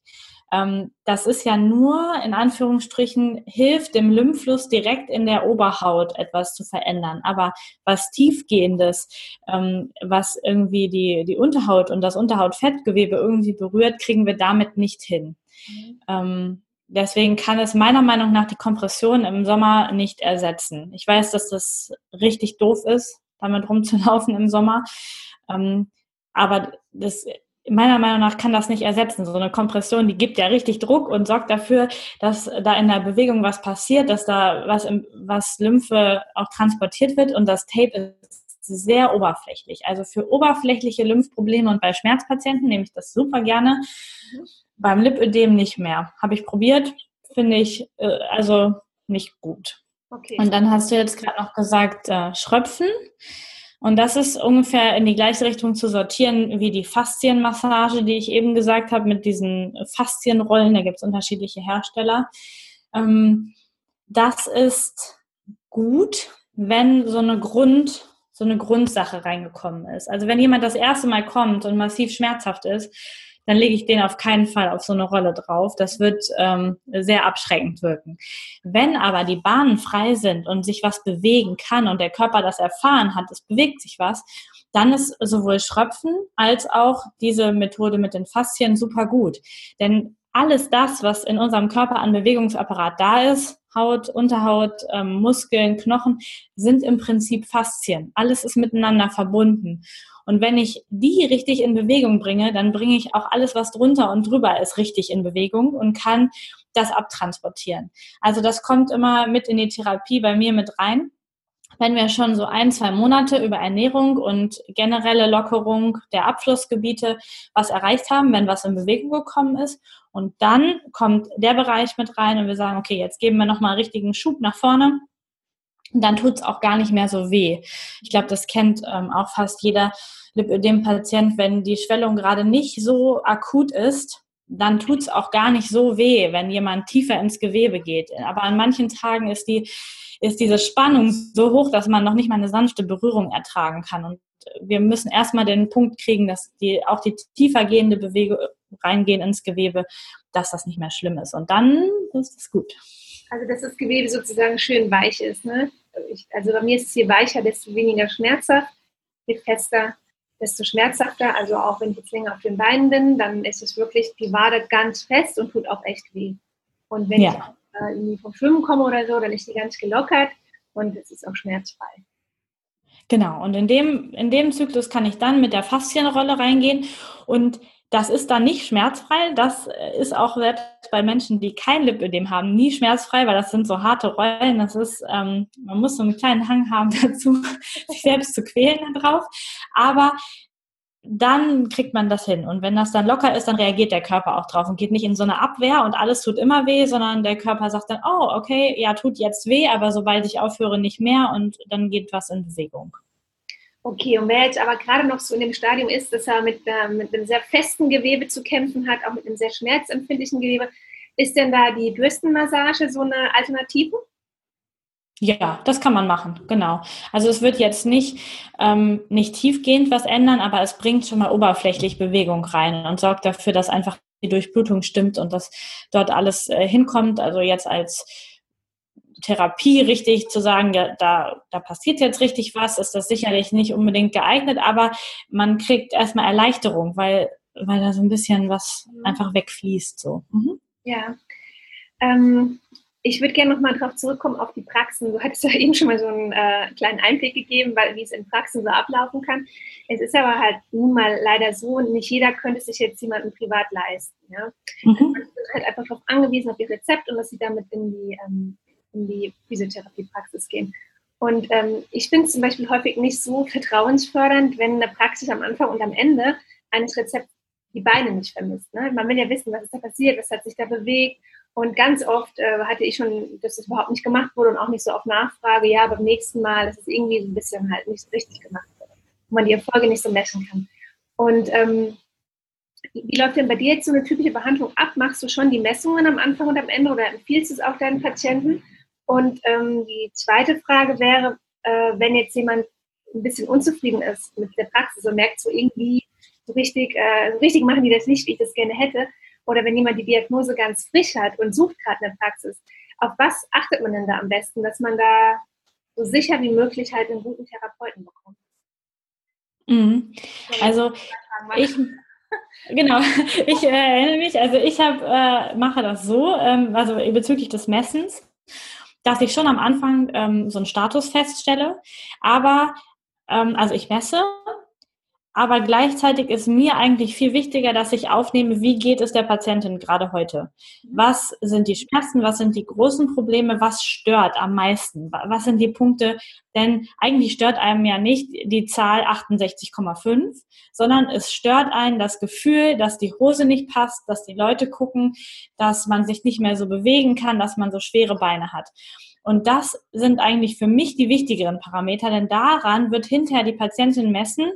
Ähm, das ist ja nur, in Anführungsstrichen, hilft dem Lymphfluss direkt in der Oberhaut etwas zu verändern. Aber was tiefgehendes, ähm, was irgendwie die, die Unterhaut und das Unterhautfettgewebe irgendwie berührt, kriegen wir damit nicht hin. Mhm. Ähm, deswegen kann es meiner Meinung nach die Kompression im Sommer nicht ersetzen. Ich weiß, dass das richtig doof ist, damit rumzulaufen im Sommer. Ähm, aber das, meiner Meinung nach kann das nicht ersetzen. So eine Kompression, die gibt ja richtig Druck und sorgt dafür, dass da in der Bewegung was passiert, dass da was, im, was Lymphe auch transportiert wird und das Tape ist sehr oberflächlich. Also für oberflächliche Lymphprobleme und bei Schmerzpatienten nehme ich das super gerne. Beim Lipödem nicht mehr. Habe ich probiert, finde ich äh, also nicht gut. Okay. Und dann hast du jetzt gerade noch gesagt, äh, Schröpfen. Und das ist ungefähr in die gleiche Richtung zu sortieren wie die Faszienmassage, die ich eben gesagt habe, mit diesen Faszienrollen. Da gibt es unterschiedliche Hersteller. Ähm, das ist gut, wenn so eine Grund, so eine Grundsache reingekommen ist. Also wenn jemand das erste Mal kommt und massiv schmerzhaft ist, dann lege ich den auf keinen Fall auf so eine Rolle drauf. Das wird ähm, sehr abschreckend wirken. Wenn aber die Bahnen frei sind und sich was bewegen kann und der Körper das erfahren hat, es bewegt sich was, dann ist sowohl Schröpfen als auch diese Methode mit den Faszien super gut. Denn alles das, was in unserem Körper an Bewegungsapparat da ist, Haut, Unterhaut, ähm, Muskeln, Knochen, sind im Prinzip Faszien. Alles ist miteinander verbunden. Und wenn ich die richtig in Bewegung bringe, dann bringe ich auch alles, was drunter und drüber ist, richtig in Bewegung und kann das abtransportieren. Also das kommt immer mit in die Therapie bei mir mit rein wenn wir schon so ein, zwei Monate über Ernährung und generelle Lockerung der Abflussgebiete was erreicht haben, wenn was in Bewegung gekommen ist. Und dann kommt der Bereich mit rein und wir sagen, okay, jetzt geben wir nochmal einen richtigen Schub nach vorne. Und dann tut es auch gar nicht mehr so weh. Ich glaube, das kennt ähm, auch fast jeder Lipödem-Patient, wenn die Schwellung gerade nicht so akut ist, dann tut es auch gar nicht so weh, wenn jemand tiefer ins Gewebe geht. Aber an manchen Tagen ist die ist diese Spannung so hoch, dass man noch nicht mal eine sanfte Berührung ertragen kann. Und wir müssen erstmal den Punkt kriegen, dass die, auch die tiefer gehende Bewegung reingehen ins Gewebe, dass das nicht mehr schlimm ist. Und dann ist es gut. Also, dass das Gewebe sozusagen schön weich ist. Ne? Ich, also, bei mir ist es je weicher, desto weniger schmerzhaft. Je fester, desto schmerzhafter. Also, auch wenn ich jetzt länger auf den Beinen bin, dann ist es wirklich die Wade ganz fest und tut auch echt weh. Und wenn ja. ich äh, irgendwie vom Schwimmen komme oder so, dann ist die ganz gelockert und es ist auch schmerzfrei. Genau, und in dem, in dem Zyklus kann ich dann mit der Faszienrolle reingehen und das ist dann nicht schmerzfrei. Das ist auch selbst bei Menschen, die kein Lipödem haben, nie schmerzfrei, weil das sind so harte Rollen. Das ist, ähm, man muss so einen kleinen Hang haben dazu, sich selbst zu quälen drauf. Aber dann kriegt man das hin. Und wenn das dann locker ist, dann reagiert der Körper auch drauf und geht nicht in so eine Abwehr und alles tut immer weh, sondern der Körper sagt dann, oh, okay, ja, tut jetzt weh, aber sobald ich aufhöre, nicht mehr und dann geht was in Bewegung. Okay, und wer jetzt aber gerade noch so in dem Stadium ist, dass er mit, äh, mit einem sehr festen Gewebe zu kämpfen hat, auch mit einem sehr schmerzempfindlichen Gewebe, ist denn da die Bürstenmassage so eine Alternative? Ja, das kann man machen, genau. Also es wird jetzt nicht, ähm, nicht tiefgehend was ändern, aber es bringt schon mal oberflächlich Bewegung rein und sorgt dafür, dass einfach die Durchblutung stimmt und dass dort alles äh, hinkommt. Also jetzt als Therapie richtig zu sagen, ja, da, da passiert jetzt richtig was, ist das sicherlich nicht unbedingt geeignet, aber man kriegt erstmal Erleichterung, weil, weil da so ein bisschen was einfach wegfließt. So. Mhm. Ja. Ähm, ich würde gerne nochmal darauf zurückkommen, auf die Praxen. Du hattest ja eben schon mal so einen äh, kleinen Einblick gegeben, weil, wie es in Praxen so ablaufen kann. Es ist aber halt nun mal leider so, nicht jeder könnte sich jetzt jemanden privat leisten. Ja? Mhm. Man ist halt einfach darauf angewiesen, auf ihr Rezept und dass sie damit in die, ähm, in die Physiotherapiepraxis gehen. Und ähm, ich finde es zum Beispiel häufig nicht so vertrauensfördernd, wenn eine Praxis am Anfang und am Ende eines Rezepts die Beine nicht vermisst. Ne? Man will ja wissen, was ist da passiert, was hat sich da bewegt und ganz oft äh, hatte ich schon, dass es überhaupt nicht gemacht wurde und auch nicht so auf Nachfrage, ja, beim nächsten Mal, dass es irgendwie so ein bisschen halt nicht so richtig gemacht wird, wo man die Erfolge nicht so messen kann. Und ähm, wie läuft denn bei dir jetzt so eine typische Behandlung ab? Machst du schon die Messungen am Anfang und am Ende oder empfiehlst du es auch deinen Patienten? Und ähm, die zweite Frage wäre, äh, wenn jetzt jemand ein bisschen unzufrieden ist mit der Praxis und merkt so irgendwie, so richtig, äh, richtig machen die das nicht, wie ich das gerne hätte, oder wenn jemand die Diagnose ganz frisch hat und sucht gerade eine Praxis, auf was achtet man denn da am besten, dass man da so sicher wie möglich halt einen guten Therapeuten bekommt? Mhm. Also ich, genau, ich äh, erinnere mich, also ich hab, äh, mache das so, ähm, also bezüglich des Messens, dass ich schon am Anfang ähm, so einen Status feststelle, aber ähm, also ich messe aber gleichzeitig ist mir eigentlich viel wichtiger, dass ich aufnehme, wie geht es der Patientin gerade heute? Was sind die Schmerzen? Was sind die großen Probleme? Was stört am meisten? Was sind die Punkte? Denn eigentlich stört einem ja nicht die Zahl 68,5, sondern es stört einen das Gefühl, dass die Hose nicht passt, dass die Leute gucken, dass man sich nicht mehr so bewegen kann, dass man so schwere Beine hat. Und das sind eigentlich für mich die wichtigeren Parameter, denn daran wird hinterher die Patientin messen,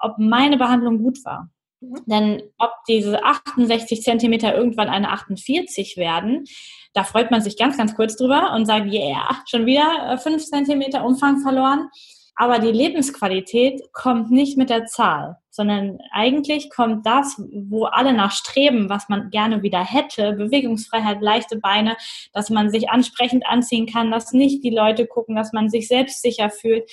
ob meine Behandlung gut war. Mhm. Denn ob diese 68 Zentimeter irgendwann eine 48 werden, da freut man sich ganz, ganz kurz drüber und sagt, yeah, schon wieder 5 äh, Zentimeter Umfang verloren. Aber die Lebensqualität kommt nicht mit der Zahl, sondern eigentlich kommt das, wo alle nachstreben, was man gerne wieder hätte, Bewegungsfreiheit, leichte Beine, dass man sich ansprechend anziehen kann, dass nicht die Leute gucken, dass man sich selbstsicher fühlt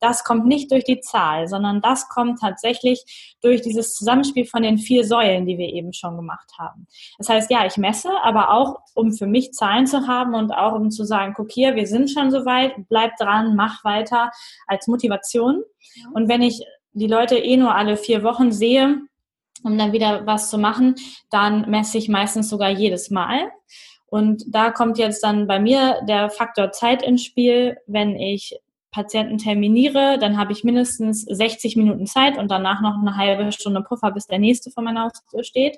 das kommt nicht durch die Zahl, sondern das kommt tatsächlich durch dieses Zusammenspiel von den vier Säulen, die wir eben schon gemacht haben. Das heißt, ja, ich messe, aber auch, um für mich Zahlen zu haben und auch um zu sagen, guck hier, wir sind schon so weit, bleib dran, mach weiter als Motivation. Und wenn ich die Leute eh nur alle vier Wochen sehe, um dann wieder was zu machen, dann messe ich meistens sogar jedes Mal. Und da kommt jetzt dann bei mir der Faktor Zeit ins Spiel. Wenn ich Patienten terminiere, dann habe ich mindestens 60 Minuten Zeit und danach noch eine halbe Stunde Puffer, bis der nächste vor meiner Haustür steht.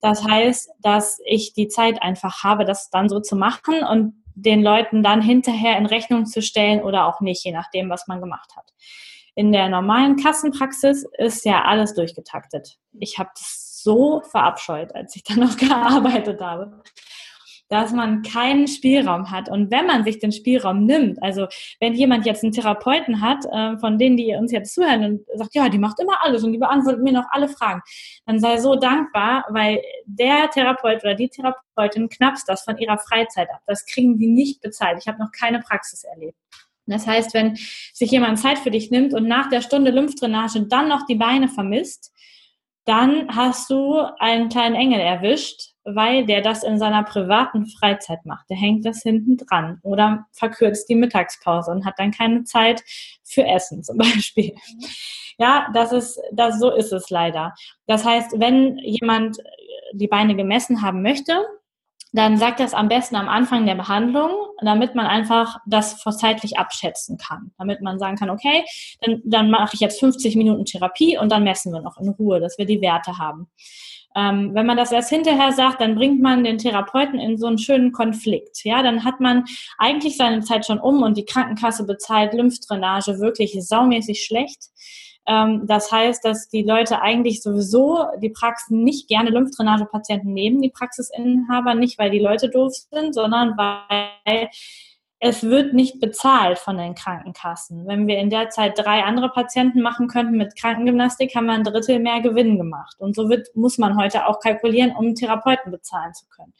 Das heißt, dass ich die Zeit einfach habe, das dann so zu machen und den Leuten dann hinterher in Rechnung zu stellen oder auch nicht, je nachdem, was man gemacht hat. In der normalen Kassenpraxis ist ja alles durchgetaktet. Ich habe das so verabscheut, als ich dann noch gearbeitet habe dass man keinen Spielraum hat. Und wenn man sich den Spielraum nimmt, also wenn jemand jetzt einen Therapeuten hat, äh, von denen, die uns jetzt zuhören und sagt, ja, die macht immer alles und die beantwortet mir noch alle Fragen, dann sei so dankbar, weil der Therapeut oder die Therapeutin knappst das von ihrer Freizeit ab. Das kriegen die nicht bezahlt. Ich habe noch keine Praxis erlebt. Das heißt, wenn sich jemand Zeit für dich nimmt und nach der Stunde Lymphdrainage dann noch die Beine vermisst, dann hast du einen kleinen Engel erwischt, weil der das in seiner privaten Freizeit macht. Der hängt das hinten dran oder verkürzt die Mittagspause und hat dann keine Zeit für Essen zum Beispiel. Ja, das ist, das, so ist es leider. Das heißt, wenn jemand die Beine gemessen haben möchte, dann sagt das am besten am Anfang der Behandlung, damit man einfach das zeitlich abschätzen kann. Damit man sagen kann, okay, dann, dann mache ich jetzt 50 Minuten Therapie und dann messen wir noch in Ruhe, dass wir die Werte haben. Ähm, wenn man das erst hinterher sagt, dann bringt man den Therapeuten in so einen schönen Konflikt. Ja, dann hat man eigentlich seine Zeit schon um und die Krankenkasse bezahlt Lymphdrainage wirklich saumäßig schlecht. Ähm, das heißt, dass die Leute eigentlich sowieso die Praxen nicht gerne Lymphdrainage-Patienten nehmen, die Praxisinhaber, nicht weil die Leute doof sind, sondern weil es wird nicht bezahlt von den Krankenkassen. Wenn wir in der Zeit drei andere Patienten machen könnten mit Krankengymnastik, haben wir ein Drittel mehr Gewinn gemacht. Und so wird, muss man heute auch kalkulieren, um Therapeuten bezahlen zu können.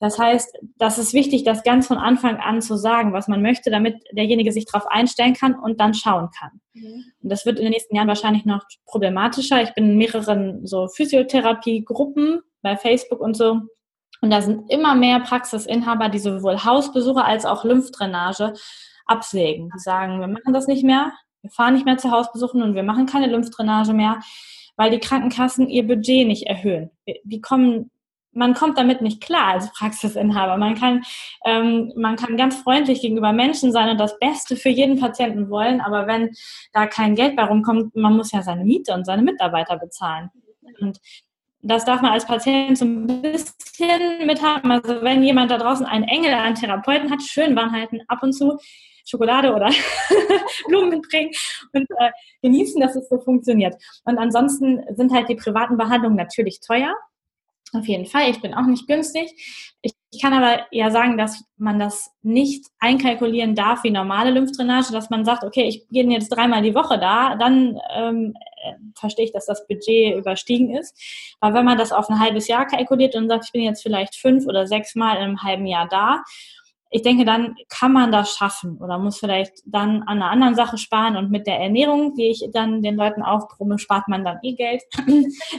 Das heißt, das ist wichtig, das ganz von Anfang an zu sagen, was man möchte, damit derjenige sich darauf einstellen kann und dann schauen kann. Mhm. Und das wird in den nächsten Jahren wahrscheinlich noch problematischer. Ich bin in mehreren so Physiotherapie-Gruppen bei Facebook und so. Und da sind immer mehr Praxisinhaber, die sowohl Hausbesuche als auch Lymphdrainage absägen. Die sagen, wir machen das nicht mehr, wir fahren nicht mehr zu Hausbesuchen und wir machen keine Lymphdrainage mehr, weil die Krankenkassen ihr Budget nicht erhöhen. Die kommen man kommt damit nicht klar als Praxisinhaber. Man kann, ähm, man kann ganz freundlich gegenüber Menschen sein und das Beste für jeden Patienten wollen, aber wenn da kein Geld bei rumkommt, man muss ja seine Miete und seine Mitarbeiter bezahlen. Und das darf man als Patient so ein bisschen mithaben. Also wenn jemand da draußen einen Engel an Therapeuten hat, schön warm halten, ab und zu Schokolade oder Blumen mitbringen und äh, genießen, dass es so funktioniert. Und ansonsten sind halt die privaten Behandlungen natürlich teuer. Auf jeden Fall. Ich bin auch nicht günstig. Ich, ich, kann aber ja sagen, dass man das nicht einkalkulieren darf wie normale Lymphdrainage, dass man sagt, okay, ich gehe jetzt dreimal die Woche da, dann ähm, äh, verstehe ich, dass das Budget überstiegen ist. Aber wenn man das auf ein halbes Jahr kalkuliert und sagt, ich bin jetzt vielleicht fünf oder sechs Mal in einem halben Jahr da, ich denke, dann kann man das schaffen oder muss vielleicht dann an einer anderen Sache sparen und mit der Ernährung, die ich dann den Leuten aufbrumme, spart man dann eh Geld,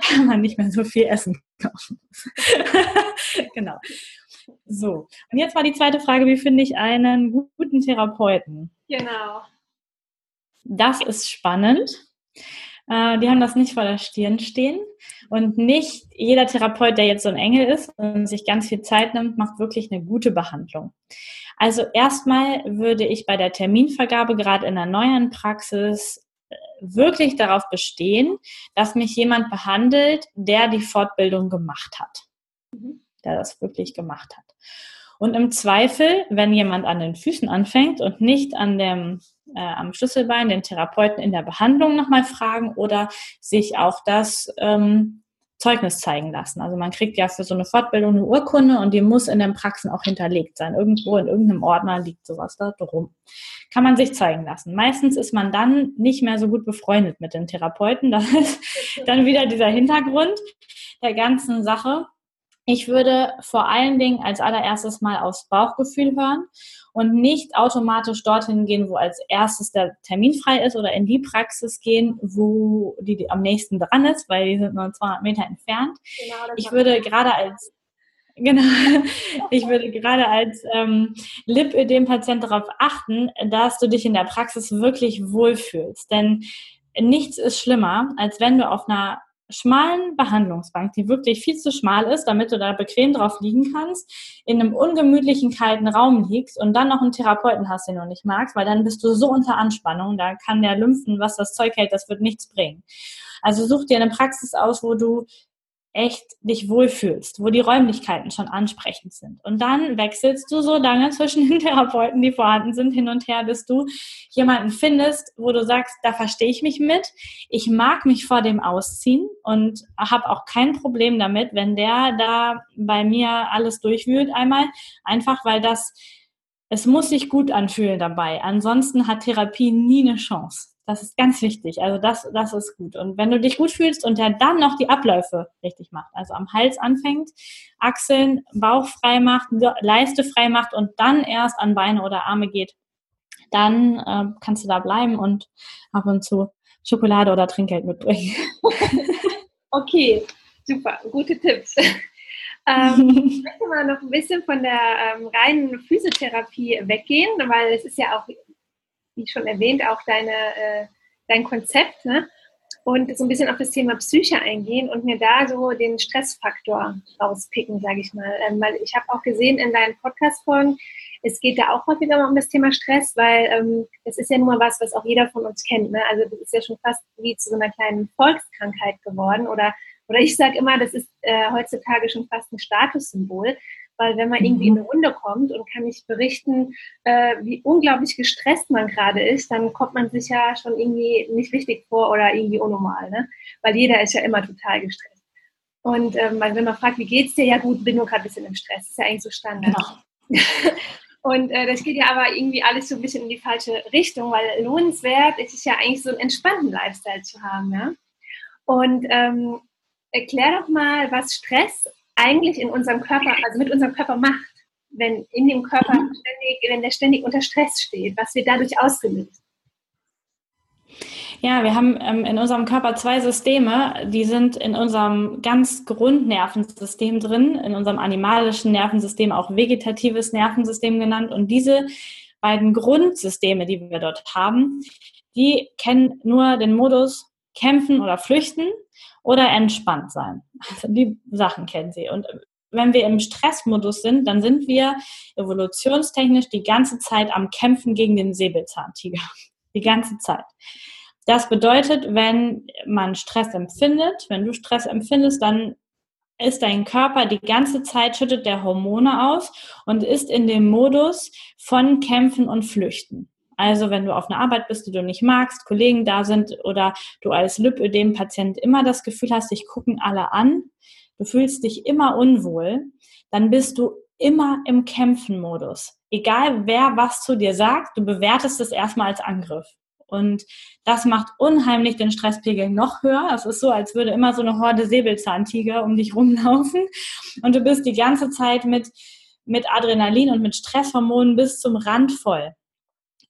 kann man nicht mehr so viel essen kaufen. genau. So, und jetzt war die zweite Frage, wie finde ich einen guten Therapeuten? Genau. Das ist spannend. Äh, die haben das nicht vor der Stirn stehen. Und nicht jeder Therapeut, der jetzt so ein Engel ist und sich ganz viel Zeit nimmt, macht wirklich eine gute Behandlung. Also erstmal würde ich bei der Terminvergabe gerade in der neuen Praxis äh, wirklich darauf bestehen, dass mich jemand behandelt, der die Fortbildung gemacht hat. Mhm. Der das wirklich gemacht hat. Und im Zweifel, wenn jemand an den Füßen anfängt und nicht an dem äh, am Schlüsselbein den Therapeuten in der Behandlung nochmal fragen oder sich auch das ähm, Zeugnis zeigen lassen. Also man kriegt ja für so eine Fortbildung eine Urkunde und die muss in den Praxen auch hinterlegt sein. Irgendwo in irgendeinem Ordner liegt sowas da drum. Kann man sich zeigen lassen. Meistens ist man dann nicht mehr so gut befreundet mit den Therapeuten. Das ist dann wieder dieser Hintergrund der ganzen Sache. Ich würde vor allen Dingen als allererstes mal aufs Bauchgefühl hören und nicht automatisch dorthin gehen, wo als erstes der Termin frei ist oder in die Praxis gehen, wo die, die am nächsten dran ist, weil die sind nur 200 Meter entfernt. Genau, ich würde gerade als Genau. Ich würde gerade als ähm, Lipödem-Patient darauf achten, dass du dich in der Praxis wirklich wohlfühlst. Denn nichts ist schlimmer, als wenn du auf einer schmalen Behandlungsbank, die wirklich viel zu schmal ist, damit du da bequem drauf liegen kannst, in einem ungemütlichen, kalten Raum liegst und dann noch einen Therapeuten hast, den du nicht magst, weil dann bist du so unter Anspannung, da kann der Lymphen, was das Zeug hält, das wird nichts bringen. Also such dir eine Praxis aus, wo du echt dich wohlfühlst, wo die Räumlichkeiten schon ansprechend sind. Und dann wechselst du so lange zwischen den Therapeuten, die vorhanden sind, hin und her, bis du jemanden findest, wo du sagst, da verstehe ich mich mit, ich mag mich vor dem ausziehen und habe auch kein Problem damit, wenn der da bei mir alles durchwühlt einmal, einfach weil das, es muss sich gut anfühlen dabei. Ansonsten hat Therapie nie eine Chance. Das ist ganz wichtig. Also das, das ist gut. Und wenn du dich gut fühlst und dann noch die Abläufe richtig macht, also am Hals anfängt, Achseln, Bauch frei macht, Leiste frei macht und dann erst an Beine oder Arme geht, dann äh, kannst du da bleiben und ab und zu Schokolade oder Trinkgeld mitbringen. okay, super, gute Tipps. ähm, ich möchte mal noch ein bisschen von der ähm, reinen Physiotherapie weggehen, weil es ist ja auch wie schon erwähnt, auch deine, äh, dein Konzept ne? und so ein bisschen auf das Thema Psyche eingehen und mir da so den Stressfaktor rauspicken, sage ich mal. Ähm, weil ich habe auch gesehen in deinen Podcast-Folgen, es geht da auch häufiger um das Thema Stress, weil ähm, das ist ja mal was, was auch jeder von uns kennt. Ne? Also das ist ja schon fast wie zu so einer kleinen Volkskrankheit geworden oder oder ich sage immer, das ist äh, heutzutage schon fast ein Statussymbol, weil wenn man irgendwie in mhm. eine Runde kommt und kann nicht berichten, äh, wie unglaublich gestresst man gerade ist, dann kommt man sich ja schon irgendwie nicht richtig vor oder irgendwie unnormal, ne? Weil jeder ist ja immer total gestresst. Und ähm, wenn man fragt, wie geht's dir? Ja gut, bin nur gerade ein bisschen im Stress. Das ist ja eigentlich so Standard. Genau. Und äh, das geht ja aber irgendwie alles so ein bisschen in die falsche Richtung, weil lohnenswert ist es ja eigentlich so einen entspannten Lifestyle zu haben. Ja? Und ähm, erklär doch mal, was Stress eigentlich in unserem Körper, also mit unserem Körper macht, wenn in dem Körper mhm. ständig, wenn der ständig unter Stress steht, was wird dadurch ausgelöst? Ja, wir haben ähm, in unserem Körper zwei Systeme, die sind in unserem ganz Grundnervensystem drin, in unserem animalischen Nervensystem, auch vegetatives Nervensystem genannt. Und diese beiden Grundsysteme, die wir dort haben, die kennen nur den Modus kämpfen oder flüchten oder entspannt sein. Also die Sachen kennen sie. Und wenn wir im Stressmodus sind, dann sind wir evolutionstechnisch die ganze Zeit am Kämpfen gegen den Säbelzahntiger. Die ganze Zeit. Das bedeutet, wenn man Stress empfindet, wenn du Stress empfindest, dann ist dein Körper die ganze Zeit, schüttet der Hormone aus und ist in dem Modus von Kämpfen und Flüchten. Also wenn du auf einer Arbeit bist, die du nicht magst, Kollegen da sind oder du als Lipödem-Patient immer das Gefühl hast, dich gucken alle an, du fühlst dich immer unwohl, dann bist du immer im Kämpfen-Modus. Egal wer was zu dir sagt, du bewertest es erstmal als Angriff. Und das macht unheimlich den Stresspegel noch höher. Es ist so, als würde immer so eine Horde Säbelzahntiger um dich rumlaufen. Und du bist die ganze Zeit mit, mit Adrenalin und mit Stresshormonen bis zum Rand voll.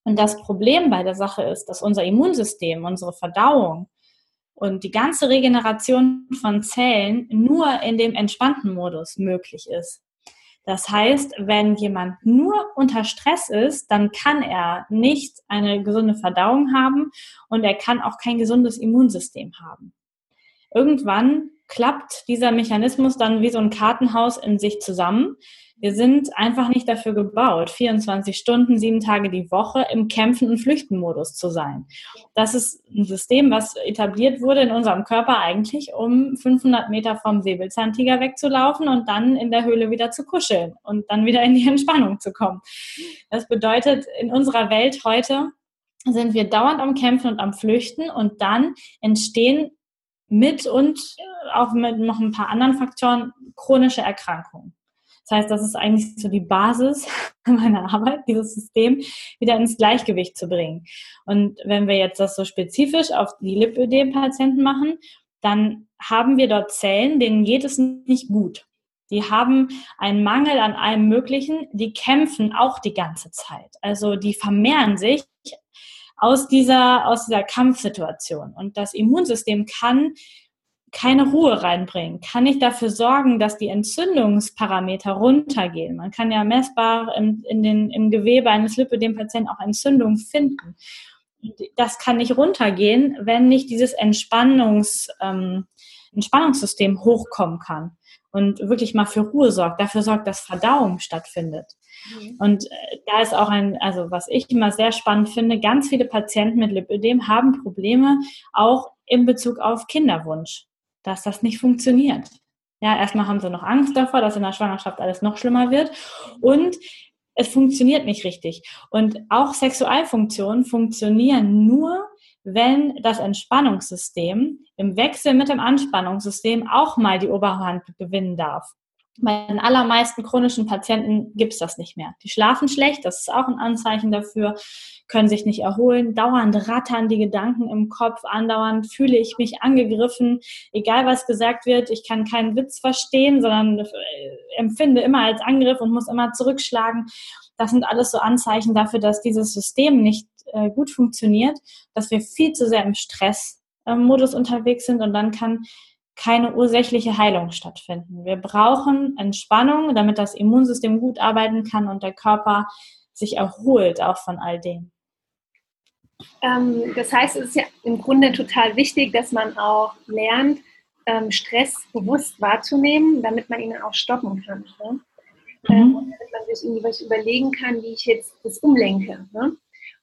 Und das Problem bei der Sache ist, dass unser Immunsystem, unsere Verdauung und die ganze Regeneration von Zellen nur in dem entspannten Modus möglich ist. Das heißt, wenn jemand nur unter Stress ist, dann kann er nicht eine gesunde Verdauung haben und er kann auch kein gesundes Immunsystem haben. Irgendwann klappt dieser Mechanismus dann wie so ein Kartenhaus in sich zusammen. Wir sind einfach nicht dafür gebaut, 24 Stunden, sieben Tage die Woche im Kämpfen- und Flüchtenmodus zu sein. Das ist ein System, was etabliert wurde in unserem Körper eigentlich, um 500 Meter vom Säbelzahntiger wegzulaufen und dann in der Höhle wieder zu kuscheln und dann wieder in die Entspannung zu kommen. Das bedeutet, in unserer Welt heute sind wir dauernd am Kämpfen und am Flüchten und dann entstehen mit und auch mit noch ein paar anderen Faktoren chronische Erkrankungen. Das heißt, das ist eigentlich so die Basis meiner Arbeit, dieses System wieder ins Gleichgewicht zu bringen. Und wenn wir jetzt das so spezifisch auf die Lipödem-Patienten machen, dann haben wir dort Zellen, denen geht es nicht gut. Die haben einen Mangel an allem Möglichen, die kämpfen auch die ganze Zeit. Also die vermehren sich aus dieser, aus dieser Kampfsituation. Und das Immunsystem kann keine Ruhe reinbringen, kann nicht dafür sorgen, dass die Entzündungsparameter runtergehen. Man kann ja messbar im, in den, im Gewebe eines Lipödem-Patienten auch Entzündung finden. Das kann nicht runtergehen, wenn nicht dieses Entspannungs, ähm, Entspannungssystem hochkommen kann und wirklich mal für Ruhe sorgt, dafür sorgt, dass Verdauung stattfindet. Mhm. Und äh, da ist auch ein, also was ich immer sehr spannend finde, ganz viele Patienten mit Lipödem haben Probleme auch in Bezug auf Kinderwunsch, dass das nicht funktioniert. Ja, erstmal haben sie noch Angst davor, dass in der Schwangerschaft alles noch schlimmer wird und es funktioniert nicht richtig. Und auch Sexualfunktionen funktionieren nur, wenn das Entspannungssystem im Wechsel mit dem Anspannungssystem auch mal die Oberhand gewinnen darf. Bei den allermeisten chronischen Patienten gibt es das nicht mehr. Die schlafen schlecht, das ist auch ein Anzeichen dafür, können sich nicht erholen, dauernd rattern die Gedanken im Kopf, andauernd fühle ich mich angegriffen, egal was gesagt wird, ich kann keinen Witz verstehen, sondern äh, empfinde immer als Angriff und muss immer zurückschlagen. Das sind alles so Anzeichen dafür, dass dieses System nicht äh, gut funktioniert, dass wir viel zu sehr im Stressmodus äh, unterwegs sind und dann kann keine ursächliche Heilung stattfinden. Wir brauchen Entspannung, damit das Immunsystem gut arbeiten kann und der Körper sich erholt auch von all dem. Ähm, das heißt, es ist ja im Grunde total wichtig, dass man auch lernt, ähm, Stress bewusst wahrzunehmen, damit man ihn auch stoppen kann. Ne? Mhm. Ähm, und damit man sich irgendwie was überlegen kann, wie ich jetzt das umlenke. Ne?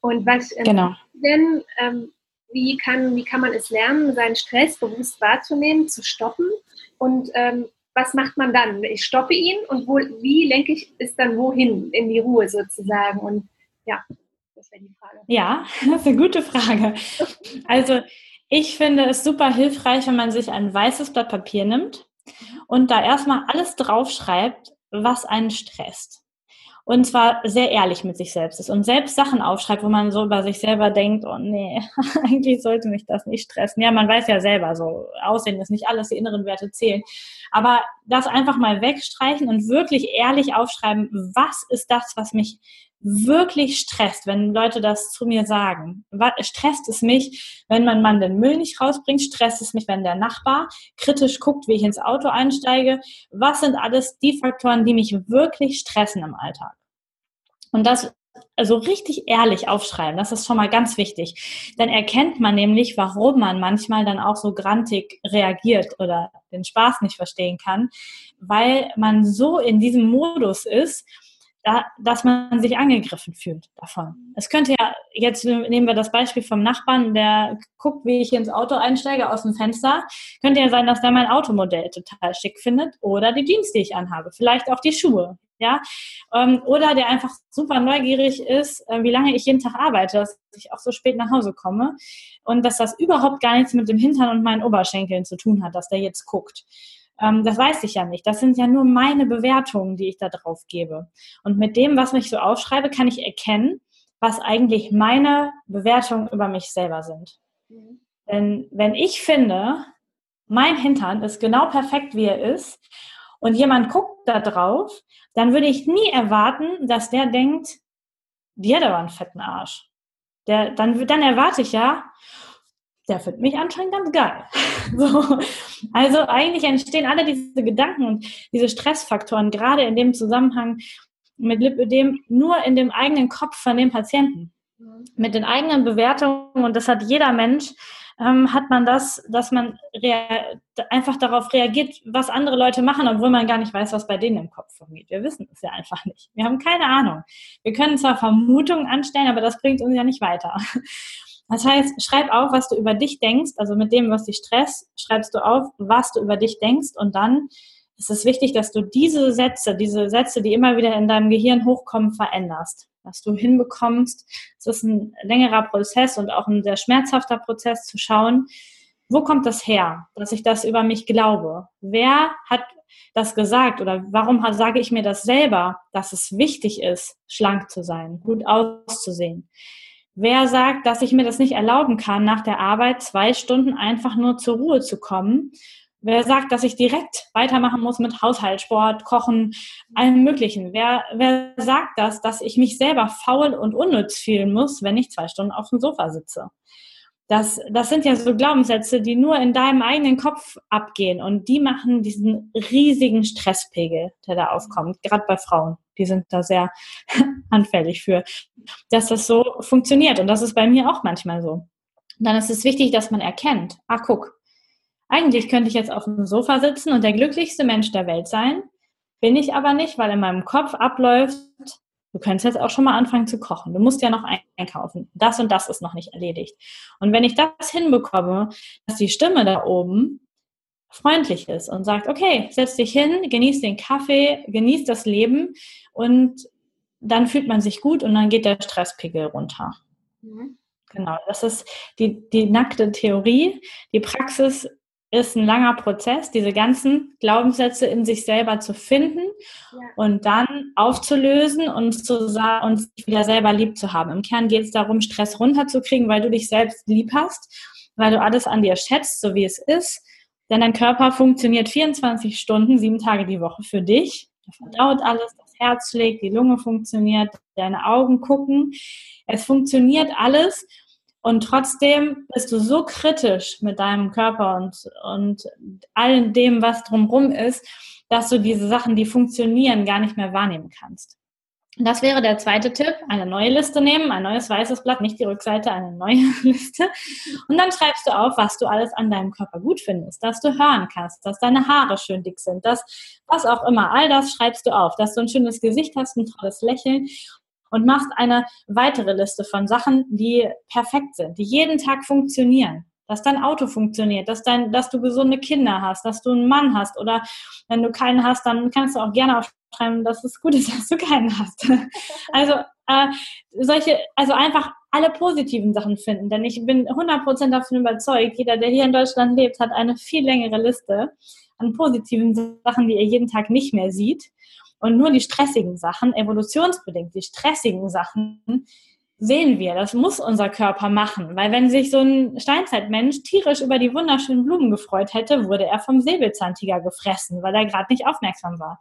Und was ähm, genau. denn, ähm, wie, kann, wie kann man es lernen, seinen Stress bewusst wahrzunehmen, zu stoppen? Und ähm, was macht man dann? Ich stoppe ihn und wo, wie lenke ich es dann wohin? In die Ruhe sozusagen. Und ja, das wäre die Frage. Ja, das ist eine gute Frage. Also ich finde es super hilfreich, wenn man sich ein weißes Blatt Papier nimmt und da erstmal alles draufschreibt, was einen stresst und zwar sehr ehrlich mit sich selbst ist und selbst Sachen aufschreibt, wo man so über sich selber denkt, oh nee, eigentlich sollte mich das nicht stressen. Ja, man weiß ja selber, so Aussehen ist nicht alles, die inneren Werte zählen. Aber das einfach mal wegstreichen und wirklich ehrlich aufschreiben, was ist das, was mich wirklich stresst, wenn Leute das zu mir sagen. Stresst es mich, wenn mein Mann den Müll nicht rausbringt? Stresst es mich, wenn der Nachbar kritisch guckt, wie ich ins Auto einsteige? Was sind alles die Faktoren, die mich wirklich stressen im Alltag? Und das also richtig ehrlich aufschreiben, das ist schon mal ganz wichtig. Dann erkennt man nämlich, warum man manchmal dann auch so grantig reagiert oder den Spaß nicht verstehen kann, weil man so in diesem Modus ist, da, dass man sich angegriffen fühlt davon. Es könnte ja, jetzt nehmen wir das Beispiel vom Nachbarn, der guckt, wie ich ins Auto einsteige aus dem Fenster. Könnte ja sein, dass der mein Automodell total schick findet oder die Jeans, die ich anhabe, vielleicht auch die Schuhe, ja. Ähm, oder der einfach super neugierig ist, äh, wie lange ich jeden Tag arbeite, dass ich auch so spät nach Hause komme und dass das überhaupt gar nichts mit dem Hintern und meinen Oberschenkeln zu tun hat, dass der jetzt guckt. Ähm, das weiß ich ja nicht. Das sind ja nur meine Bewertungen, die ich da drauf gebe. Und mit dem, was ich so aufschreibe, kann ich erkennen, was eigentlich meine Bewertungen über mich selber sind. Mhm. Denn wenn ich finde, mein Hintern ist genau perfekt, wie er ist, und jemand guckt da drauf, dann würde ich nie erwarten, dass der denkt, die hat aber einen fetten Arsch. Der, dann, dann erwarte ich ja, der findet mich anscheinend ganz geil. So. Also eigentlich entstehen alle diese Gedanken und diese Stressfaktoren gerade in dem Zusammenhang mit Lipödem nur in dem eigenen Kopf von dem Patienten. Mhm. Mit den eigenen Bewertungen und das hat jeder Mensch, ähm, hat man das, dass man einfach darauf reagiert, was andere Leute machen, obwohl man gar nicht weiß, was bei denen im Kopf vorgeht. Wir wissen es ja einfach nicht. Wir haben keine Ahnung. Wir können zwar Vermutungen anstellen, aber das bringt uns ja nicht weiter. Das heißt, schreib auf, was du über dich denkst, also mit dem, was dich stresst, schreibst du auf, was du über dich denkst und dann ist es wichtig, dass du diese Sätze, diese Sätze, die immer wieder in deinem Gehirn hochkommen, veränderst. Dass du hinbekommst, es ist ein längerer Prozess und auch ein sehr schmerzhafter Prozess zu schauen, wo kommt das her, dass ich das über mich glaube? Wer hat das gesagt oder warum sage ich mir das selber, dass es wichtig ist, schlank zu sein, gut auszusehen? Wer sagt, dass ich mir das nicht erlauben kann, nach der Arbeit zwei Stunden einfach nur zur Ruhe zu kommen, Wer sagt, dass ich direkt weitermachen muss mit Haushalt, Sport, Kochen, allem Möglichen? Wer, wer sagt das, dass ich mich selber faul und unnütz fühlen muss, wenn ich zwei Stunden auf dem Sofa sitze? Das, das sind ja so Glaubenssätze, die nur in deinem eigenen Kopf abgehen und die machen diesen riesigen Stresspegel, der da aufkommt, gerade bei Frauen. Die sind da sehr anfällig für, dass das so funktioniert und das ist bei mir auch manchmal so. dann ist es wichtig, dass man erkennt, ah, guck, eigentlich könnte ich jetzt auf dem Sofa sitzen und der glücklichste Mensch der Welt sein, bin ich aber nicht, weil in meinem Kopf abläuft, du könntest jetzt auch schon mal anfangen zu kochen. Du musst ja noch einkaufen. Das und das ist noch nicht erledigt. Und wenn ich das hinbekomme, dass die Stimme da oben freundlich ist und sagt, okay, setz dich hin, genieß den Kaffee, genieß das Leben und dann fühlt man sich gut und dann geht der Stresspegel runter. Mhm. Genau, das ist die, die nackte Theorie. Die Praxis ist ein langer Prozess, diese ganzen Glaubenssätze in sich selber zu finden ja. und dann aufzulösen und zu uns wieder selber lieb zu haben. Im Kern geht es darum, Stress runterzukriegen, weil du dich selbst lieb hast, weil du alles an dir schätzt, so wie es ist. Denn dein Körper funktioniert 24 Stunden, sieben Tage die Woche für dich. Er verdaut alles, das Herz schlägt, die Lunge funktioniert, deine Augen gucken. Es funktioniert alles und trotzdem bist du so kritisch mit deinem Körper und, und all dem, was drumherum ist, dass du diese Sachen, die funktionieren, gar nicht mehr wahrnehmen kannst. Das wäre der zweite Tipp. Eine neue Liste nehmen, ein neues weißes Blatt, nicht die Rückseite, eine neue Liste. Und dann schreibst du auf, was du alles an deinem Körper gut findest, dass du hören kannst, dass deine Haare schön dick sind, dass was auch immer, all das schreibst du auf, dass du ein schönes Gesicht hast, ein tolles Lächeln und machst eine weitere Liste von Sachen, die perfekt sind, die jeden Tag funktionieren. Dass dein Auto funktioniert, dass, dein, dass du gesunde Kinder hast, dass du einen Mann hast oder wenn du keinen hast, dann kannst du auch gerne aufschreiben, dass es gut ist, dass du keinen hast. Also äh, solche, also einfach alle positiven Sachen finden, denn ich bin 100% davon überzeugt, jeder, der hier in Deutschland lebt, hat eine viel längere Liste an positiven Sachen, die er jeden Tag nicht mehr sieht. Und nur die stressigen Sachen, evolutionsbedingt, die stressigen Sachen, sehen wir. Das muss unser Körper machen. Weil wenn sich so ein Steinzeitmensch tierisch über die wunderschönen Blumen gefreut hätte, wurde er vom Säbelzahntiger gefressen, weil er gerade nicht aufmerksam war.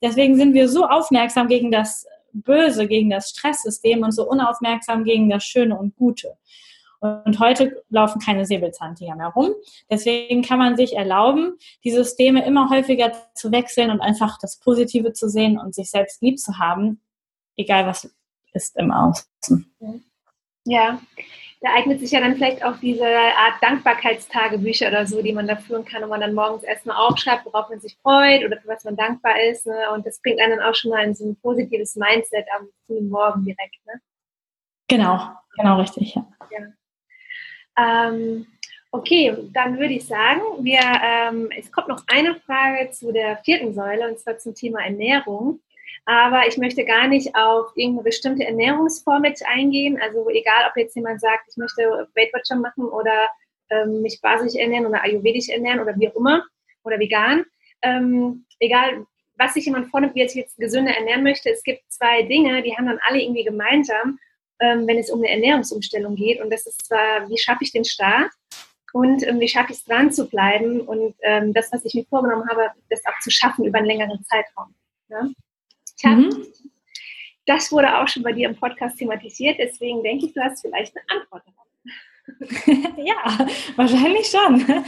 Deswegen sind wir so aufmerksam gegen das Böse, gegen das Stresssystem und so unaufmerksam gegen das Schöne und Gute. Und heute laufen keine Säbelzahntiger mehr rum. Deswegen kann man sich erlauben, die Systeme immer häufiger zu wechseln und einfach das Positive zu sehen und sich selbst lieb zu haben, egal was ist im Außen. Ja, da eignet sich ja dann vielleicht auch diese Art Dankbarkeitstagebücher oder so, die man da führen kann, wo man dann morgens erstmal aufschreibt, worauf man sich freut oder für was man dankbar ist. Ne? Und das bringt einen dann auch schon mal in so ein positives Mindset am frühen Morgen direkt. Ne? Genau, genau richtig, ja. ja. Ähm, okay, dann würde ich sagen, wir, ähm, es kommt noch eine Frage zu der vierten Säule und zwar zum Thema Ernährung. Aber ich möchte gar nicht auf irgendeine bestimmte Ernährungsform jetzt eingehen. Also egal, ob jetzt jemand sagt, ich möchte Weight Watcher machen oder ähm, mich basisch ernähren oder ayurvedisch ernähren oder wie auch immer oder vegan. Ähm, egal, was sich jemand vornimmt, wie er sich jetzt gesünder ernähren möchte, es gibt zwei Dinge, die haben dann alle irgendwie gemeinsam ähm, wenn es um eine Ernährungsumstellung geht. Und das ist zwar, wie schaffe ich den Start und ähm, wie schaffe ich es dran zu bleiben und ähm, das, was ich mir vorgenommen habe, das auch zu schaffen über einen längeren Zeitraum. Ja? Tja, mhm. Das wurde auch schon bei dir im Podcast thematisiert, deswegen denke ich, du hast vielleicht eine Antwort darauf. ja, wahrscheinlich schon.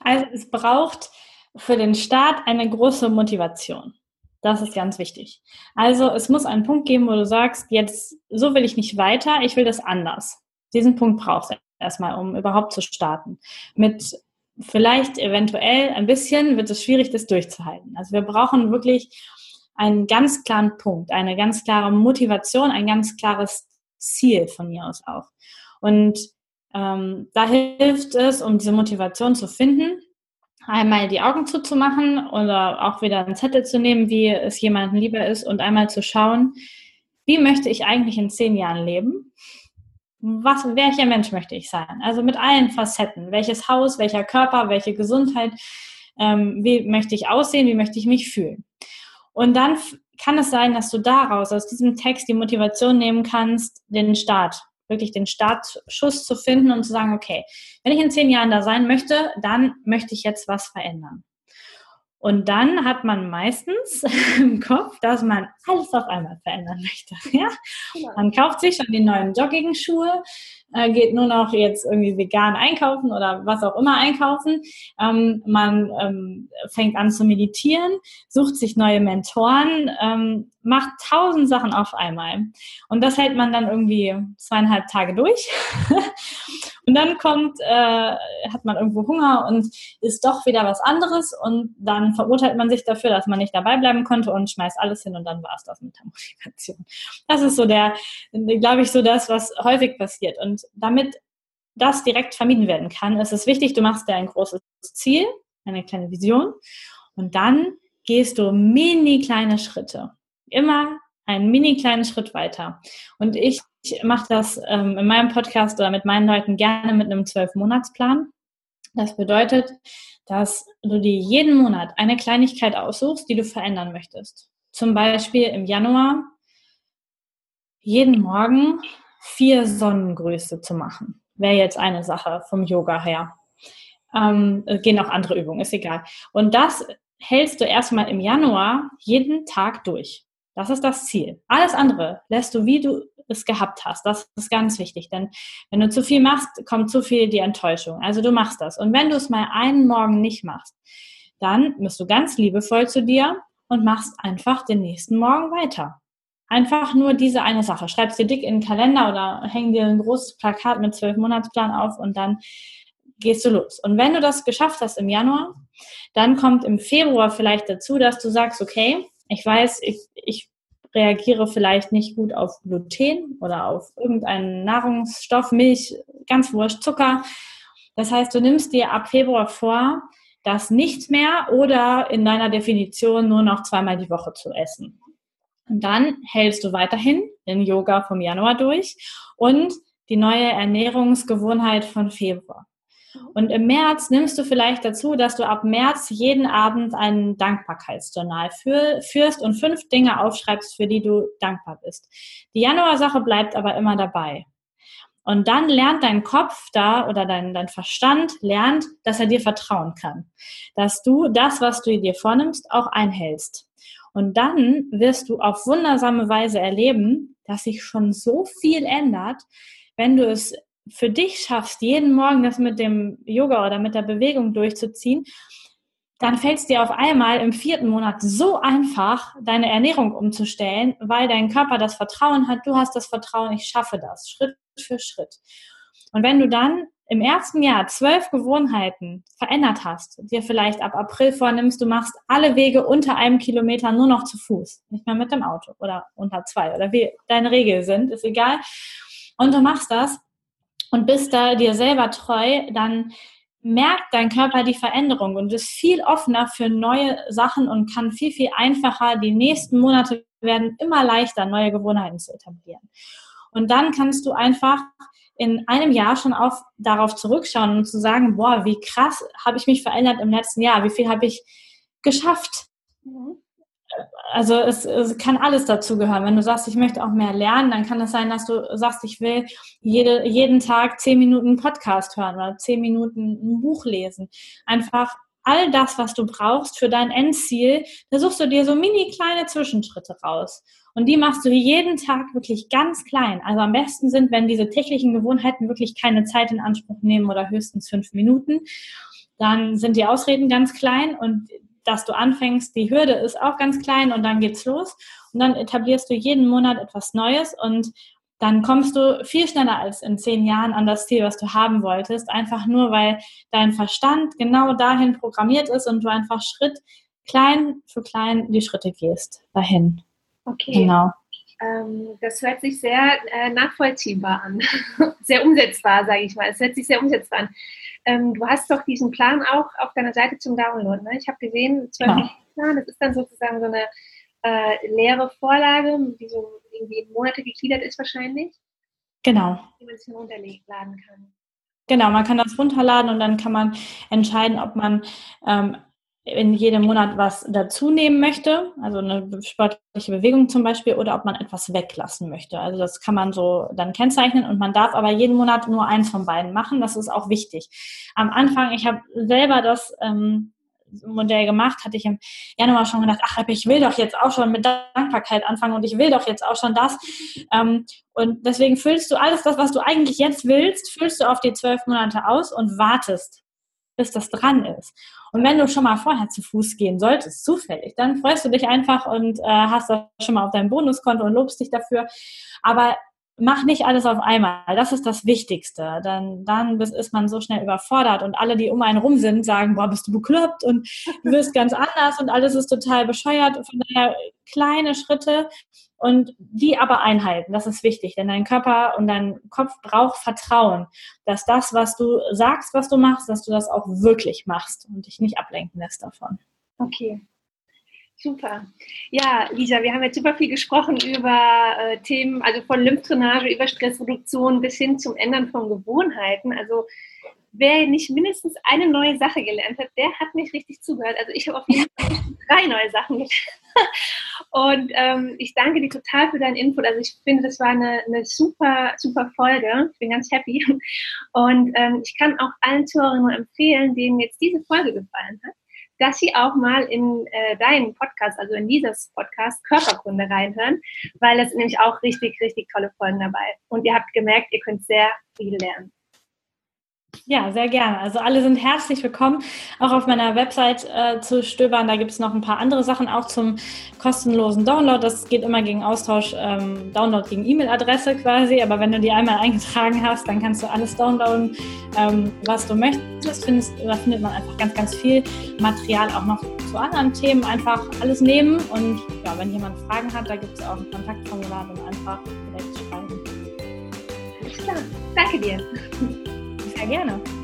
Also es braucht für den Start eine große Motivation. Das ist ganz wichtig. Also es muss einen Punkt geben, wo du sagst, jetzt so will ich nicht weiter, ich will das anders. Diesen Punkt brauchst du erstmal, um überhaupt zu starten. Mit vielleicht eventuell ein bisschen wird es schwierig, das durchzuhalten. Also wir brauchen wirklich einen ganz klaren Punkt, eine ganz klare Motivation, ein ganz klares Ziel von mir aus auch. Und ähm, da hilft es, um diese Motivation zu finden, einmal die Augen zuzumachen oder auch wieder einen Zettel zu nehmen, wie es jemandem lieber ist und einmal zu schauen, wie möchte ich eigentlich in zehn Jahren leben? Was, welcher Mensch möchte ich sein? Also mit allen Facetten. Welches Haus, welcher Körper, welche Gesundheit, ähm, wie möchte ich aussehen, wie möchte ich mich fühlen? Und dann kann es sein, dass du daraus, aus diesem Text, die Motivation nehmen kannst, den Start wirklich den Startschuss zu finden und zu sagen, okay, wenn ich in zehn Jahren da sein möchte, dann möchte ich jetzt was verändern. Und dann hat man meistens im Kopf, dass man alles auf einmal verändern möchte. Ja? Genau. Man kauft sich schon die neuen Jogging-Schuhe, äh, geht nur noch jetzt irgendwie vegan einkaufen oder was auch immer einkaufen. Ähm, man ähm, fängt an zu meditieren, sucht sich neue Mentoren, ähm, macht tausend Sachen auf einmal. Und das hält man dann irgendwie zweieinhalb Tage durch. und dann kommt, äh, hat man irgendwo Hunger und ist doch wieder was anderes und dann verurteilt man sich dafür, dass man nicht dabei bleiben konnte und schmeißt alles hin und dann war es das mit der Motivation. Das ist so der, glaube ich, so das, was häufig passiert. Und damit das direkt vermieden werden kann, ist es wichtig, du machst dir ein großes Ziel, eine kleine Vision und dann gehst du mini kleine Schritte. Immer einen mini kleinen Schritt weiter. Und ich mache das ähm, in meinem Podcast oder mit meinen Leuten gerne mit einem Zwölf-Monats-Plan. Das bedeutet, dass du dir jeden Monat eine Kleinigkeit aussuchst, die du verändern möchtest. Zum Beispiel im Januar jeden Morgen vier Sonnengröße zu machen. Wäre jetzt eine Sache vom Yoga her. Ähm, gehen auch andere Übungen, ist egal. Und das hältst du erstmal im Januar jeden Tag durch. Das ist das Ziel. Alles andere lässt du, wie du es gehabt hast. Das ist ganz wichtig, denn wenn du zu viel machst, kommt zu viel die Enttäuschung. Also du machst das. Und wenn du es mal einen Morgen nicht machst, dann bist du ganz liebevoll zu dir und machst einfach den nächsten Morgen weiter. Einfach nur diese eine Sache. Schreibst dir dick in den Kalender oder häng dir ein großes Plakat mit zwölf Monatsplan auf und dann gehst du los. Und wenn du das geschafft hast im Januar, dann kommt im Februar vielleicht dazu, dass du sagst, okay, ich weiß, ich, ich reagiere vielleicht nicht gut auf Gluten oder auf irgendeinen Nahrungsstoff, Milch, ganz wurscht, Zucker. Das heißt, du nimmst dir ab Februar vor, das nicht mehr oder in deiner Definition nur noch zweimal die Woche zu essen. Und dann hältst du weiterhin den Yoga vom Januar durch und die neue Ernährungsgewohnheit von Februar. Und im März nimmst du vielleicht dazu, dass du ab März jeden Abend ein Dankbarkeitsjournal führst und fünf Dinge aufschreibst, für die du dankbar bist. Die Januar-Sache bleibt aber immer dabei. Und dann lernt dein Kopf da oder dein, dein Verstand lernt, dass er dir vertrauen kann. Dass du das, was du dir vornimmst, auch einhältst. Und dann wirst du auf wundersame Weise erleben, dass sich schon so viel ändert, wenn du es für dich schaffst, jeden Morgen das mit dem Yoga oder mit der Bewegung durchzuziehen, dann fällt es dir auf einmal im vierten Monat so einfach, deine Ernährung umzustellen, weil dein Körper das Vertrauen hat, du hast das Vertrauen, ich schaffe das, Schritt für Schritt. Und wenn du dann im ersten Jahr zwölf Gewohnheiten verändert hast, dir vielleicht ab April vornimmst, du machst alle Wege unter einem Kilometer nur noch zu Fuß, nicht mehr mit dem Auto oder unter zwei oder wie deine Regeln sind, ist egal. Und du machst das und bist da dir selber treu, dann merkt dein Körper die Veränderung und ist viel offener für neue Sachen und kann viel, viel einfacher, die nächsten Monate werden immer leichter, neue Gewohnheiten zu etablieren. Und dann kannst du einfach in einem Jahr schon auf, darauf zurückschauen und zu sagen, boah, wie krass habe ich mich verändert im letzten Jahr, wie viel habe ich geschafft. Mhm. Also es, es, kann alles dazu gehören. Wenn du sagst, ich möchte auch mehr lernen, dann kann es sein, dass du sagst, ich will jede, jeden Tag zehn Minuten Podcast hören oder zehn Minuten ein Buch lesen. Einfach all das, was du brauchst für dein Endziel, da suchst du dir so mini kleine Zwischenschritte raus. Und die machst du jeden Tag wirklich ganz klein. Also am besten sind, wenn diese täglichen Gewohnheiten wirklich keine Zeit in Anspruch nehmen oder höchstens fünf Minuten, dann sind die Ausreden ganz klein und dass du anfängst, die Hürde ist auch ganz klein und dann geht's los. Und dann etablierst du jeden Monat etwas Neues und dann kommst du viel schneller als in zehn Jahren an das Ziel, was du haben wolltest. Einfach nur, weil dein Verstand genau dahin programmiert ist und du einfach Schritt klein für klein die Schritte gehst dahin. Okay. Genau. Ähm, das hört sich sehr äh, nachvollziehbar an. sehr umsetzbar, sage ich mal. Es hört sich sehr umsetzbar an. Ähm, du hast doch diesen Plan auch auf deiner Seite zum Download. Ne? Ich habe gesehen, 12 ja. Plan, das ist dann sozusagen so eine äh, leere Vorlage, die so irgendwie in Monate gegliedert ist wahrscheinlich. Genau. Die man sich runterladen kann. Genau, man kann das runterladen und dann kann man entscheiden, ob man ähm, in jedem Monat was dazu nehmen möchte, also eine sportliche Bewegung zum Beispiel, oder ob man etwas weglassen möchte. Also das kann man so dann kennzeichnen und man darf aber jeden Monat nur eins von beiden machen. Das ist auch wichtig. Am Anfang, ich habe selber das ähm, Modell gemacht, hatte ich im Januar schon gedacht, ach, ich will doch jetzt auch schon mit Dankbarkeit anfangen und ich will doch jetzt auch schon das. Ähm, und deswegen füllst du alles das, was du eigentlich jetzt willst, füllst du auf die zwölf Monate aus und wartest, bis das dran ist. Und wenn du schon mal vorher zu Fuß gehen solltest, zufällig, dann freust du dich einfach und äh, hast das schon mal auf deinem Bonuskonto und lobst dich dafür. Aber mach nicht alles auf einmal. Das ist das Wichtigste. Dann, dann ist man so schnell überfordert und alle, die um einen rum sind, sagen, boah, bist du bekloppt und du wirst ganz anders und alles ist total bescheuert. Von daher kleine Schritte und die aber einhalten. Das ist wichtig, denn dein Körper und dein Kopf braucht Vertrauen, dass das, was du sagst, was du machst, dass du das auch wirklich machst und dich nicht ablenken lässt davon. Okay, Super. Ja, Lisa, wir haben jetzt super viel gesprochen über äh, Themen, also von Lymphdrainage über Stressreduktion bis hin zum Ändern von Gewohnheiten. Also wer nicht mindestens eine neue Sache gelernt hat, der hat nicht richtig zugehört. Also ich habe auf jeden Fall drei neue Sachen gelernt. Und ähm, ich danke dir total für deinen Input. Also ich finde, das war eine, eine super, super Folge. Ich bin ganz happy. Und ähm, ich kann auch allen Zuhörern nur empfehlen, denen jetzt diese Folge gefallen hat, dass Sie auch mal in äh, deinen Podcast, also in dieses Podcast Körperkunde reinhören, weil es nämlich auch richtig, richtig tolle Folgen dabei. Und ihr habt gemerkt, ihr könnt sehr viel lernen. Ja, sehr gerne. Also alle sind herzlich willkommen, auch auf meiner Website äh, zu stöbern. Da gibt es noch ein paar andere Sachen auch zum kostenlosen Download. Das geht immer gegen Austausch, ähm, Download gegen E-Mail-Adresse quasi. Aber wenn du die einmal eingetragen hast, dann kannst du alles downloaden, ähm, was du möchtest. Findest, da findet man einfach ganz, ganz viel Material auch noch zu anderen Themen. Einfach alles nehmen und ja, wenn jemand Fragen hat, da gibt es auch ein Kontaktformular, dann einfach direkt schreiben. Alles klar. Danke dir. Sehr gerne.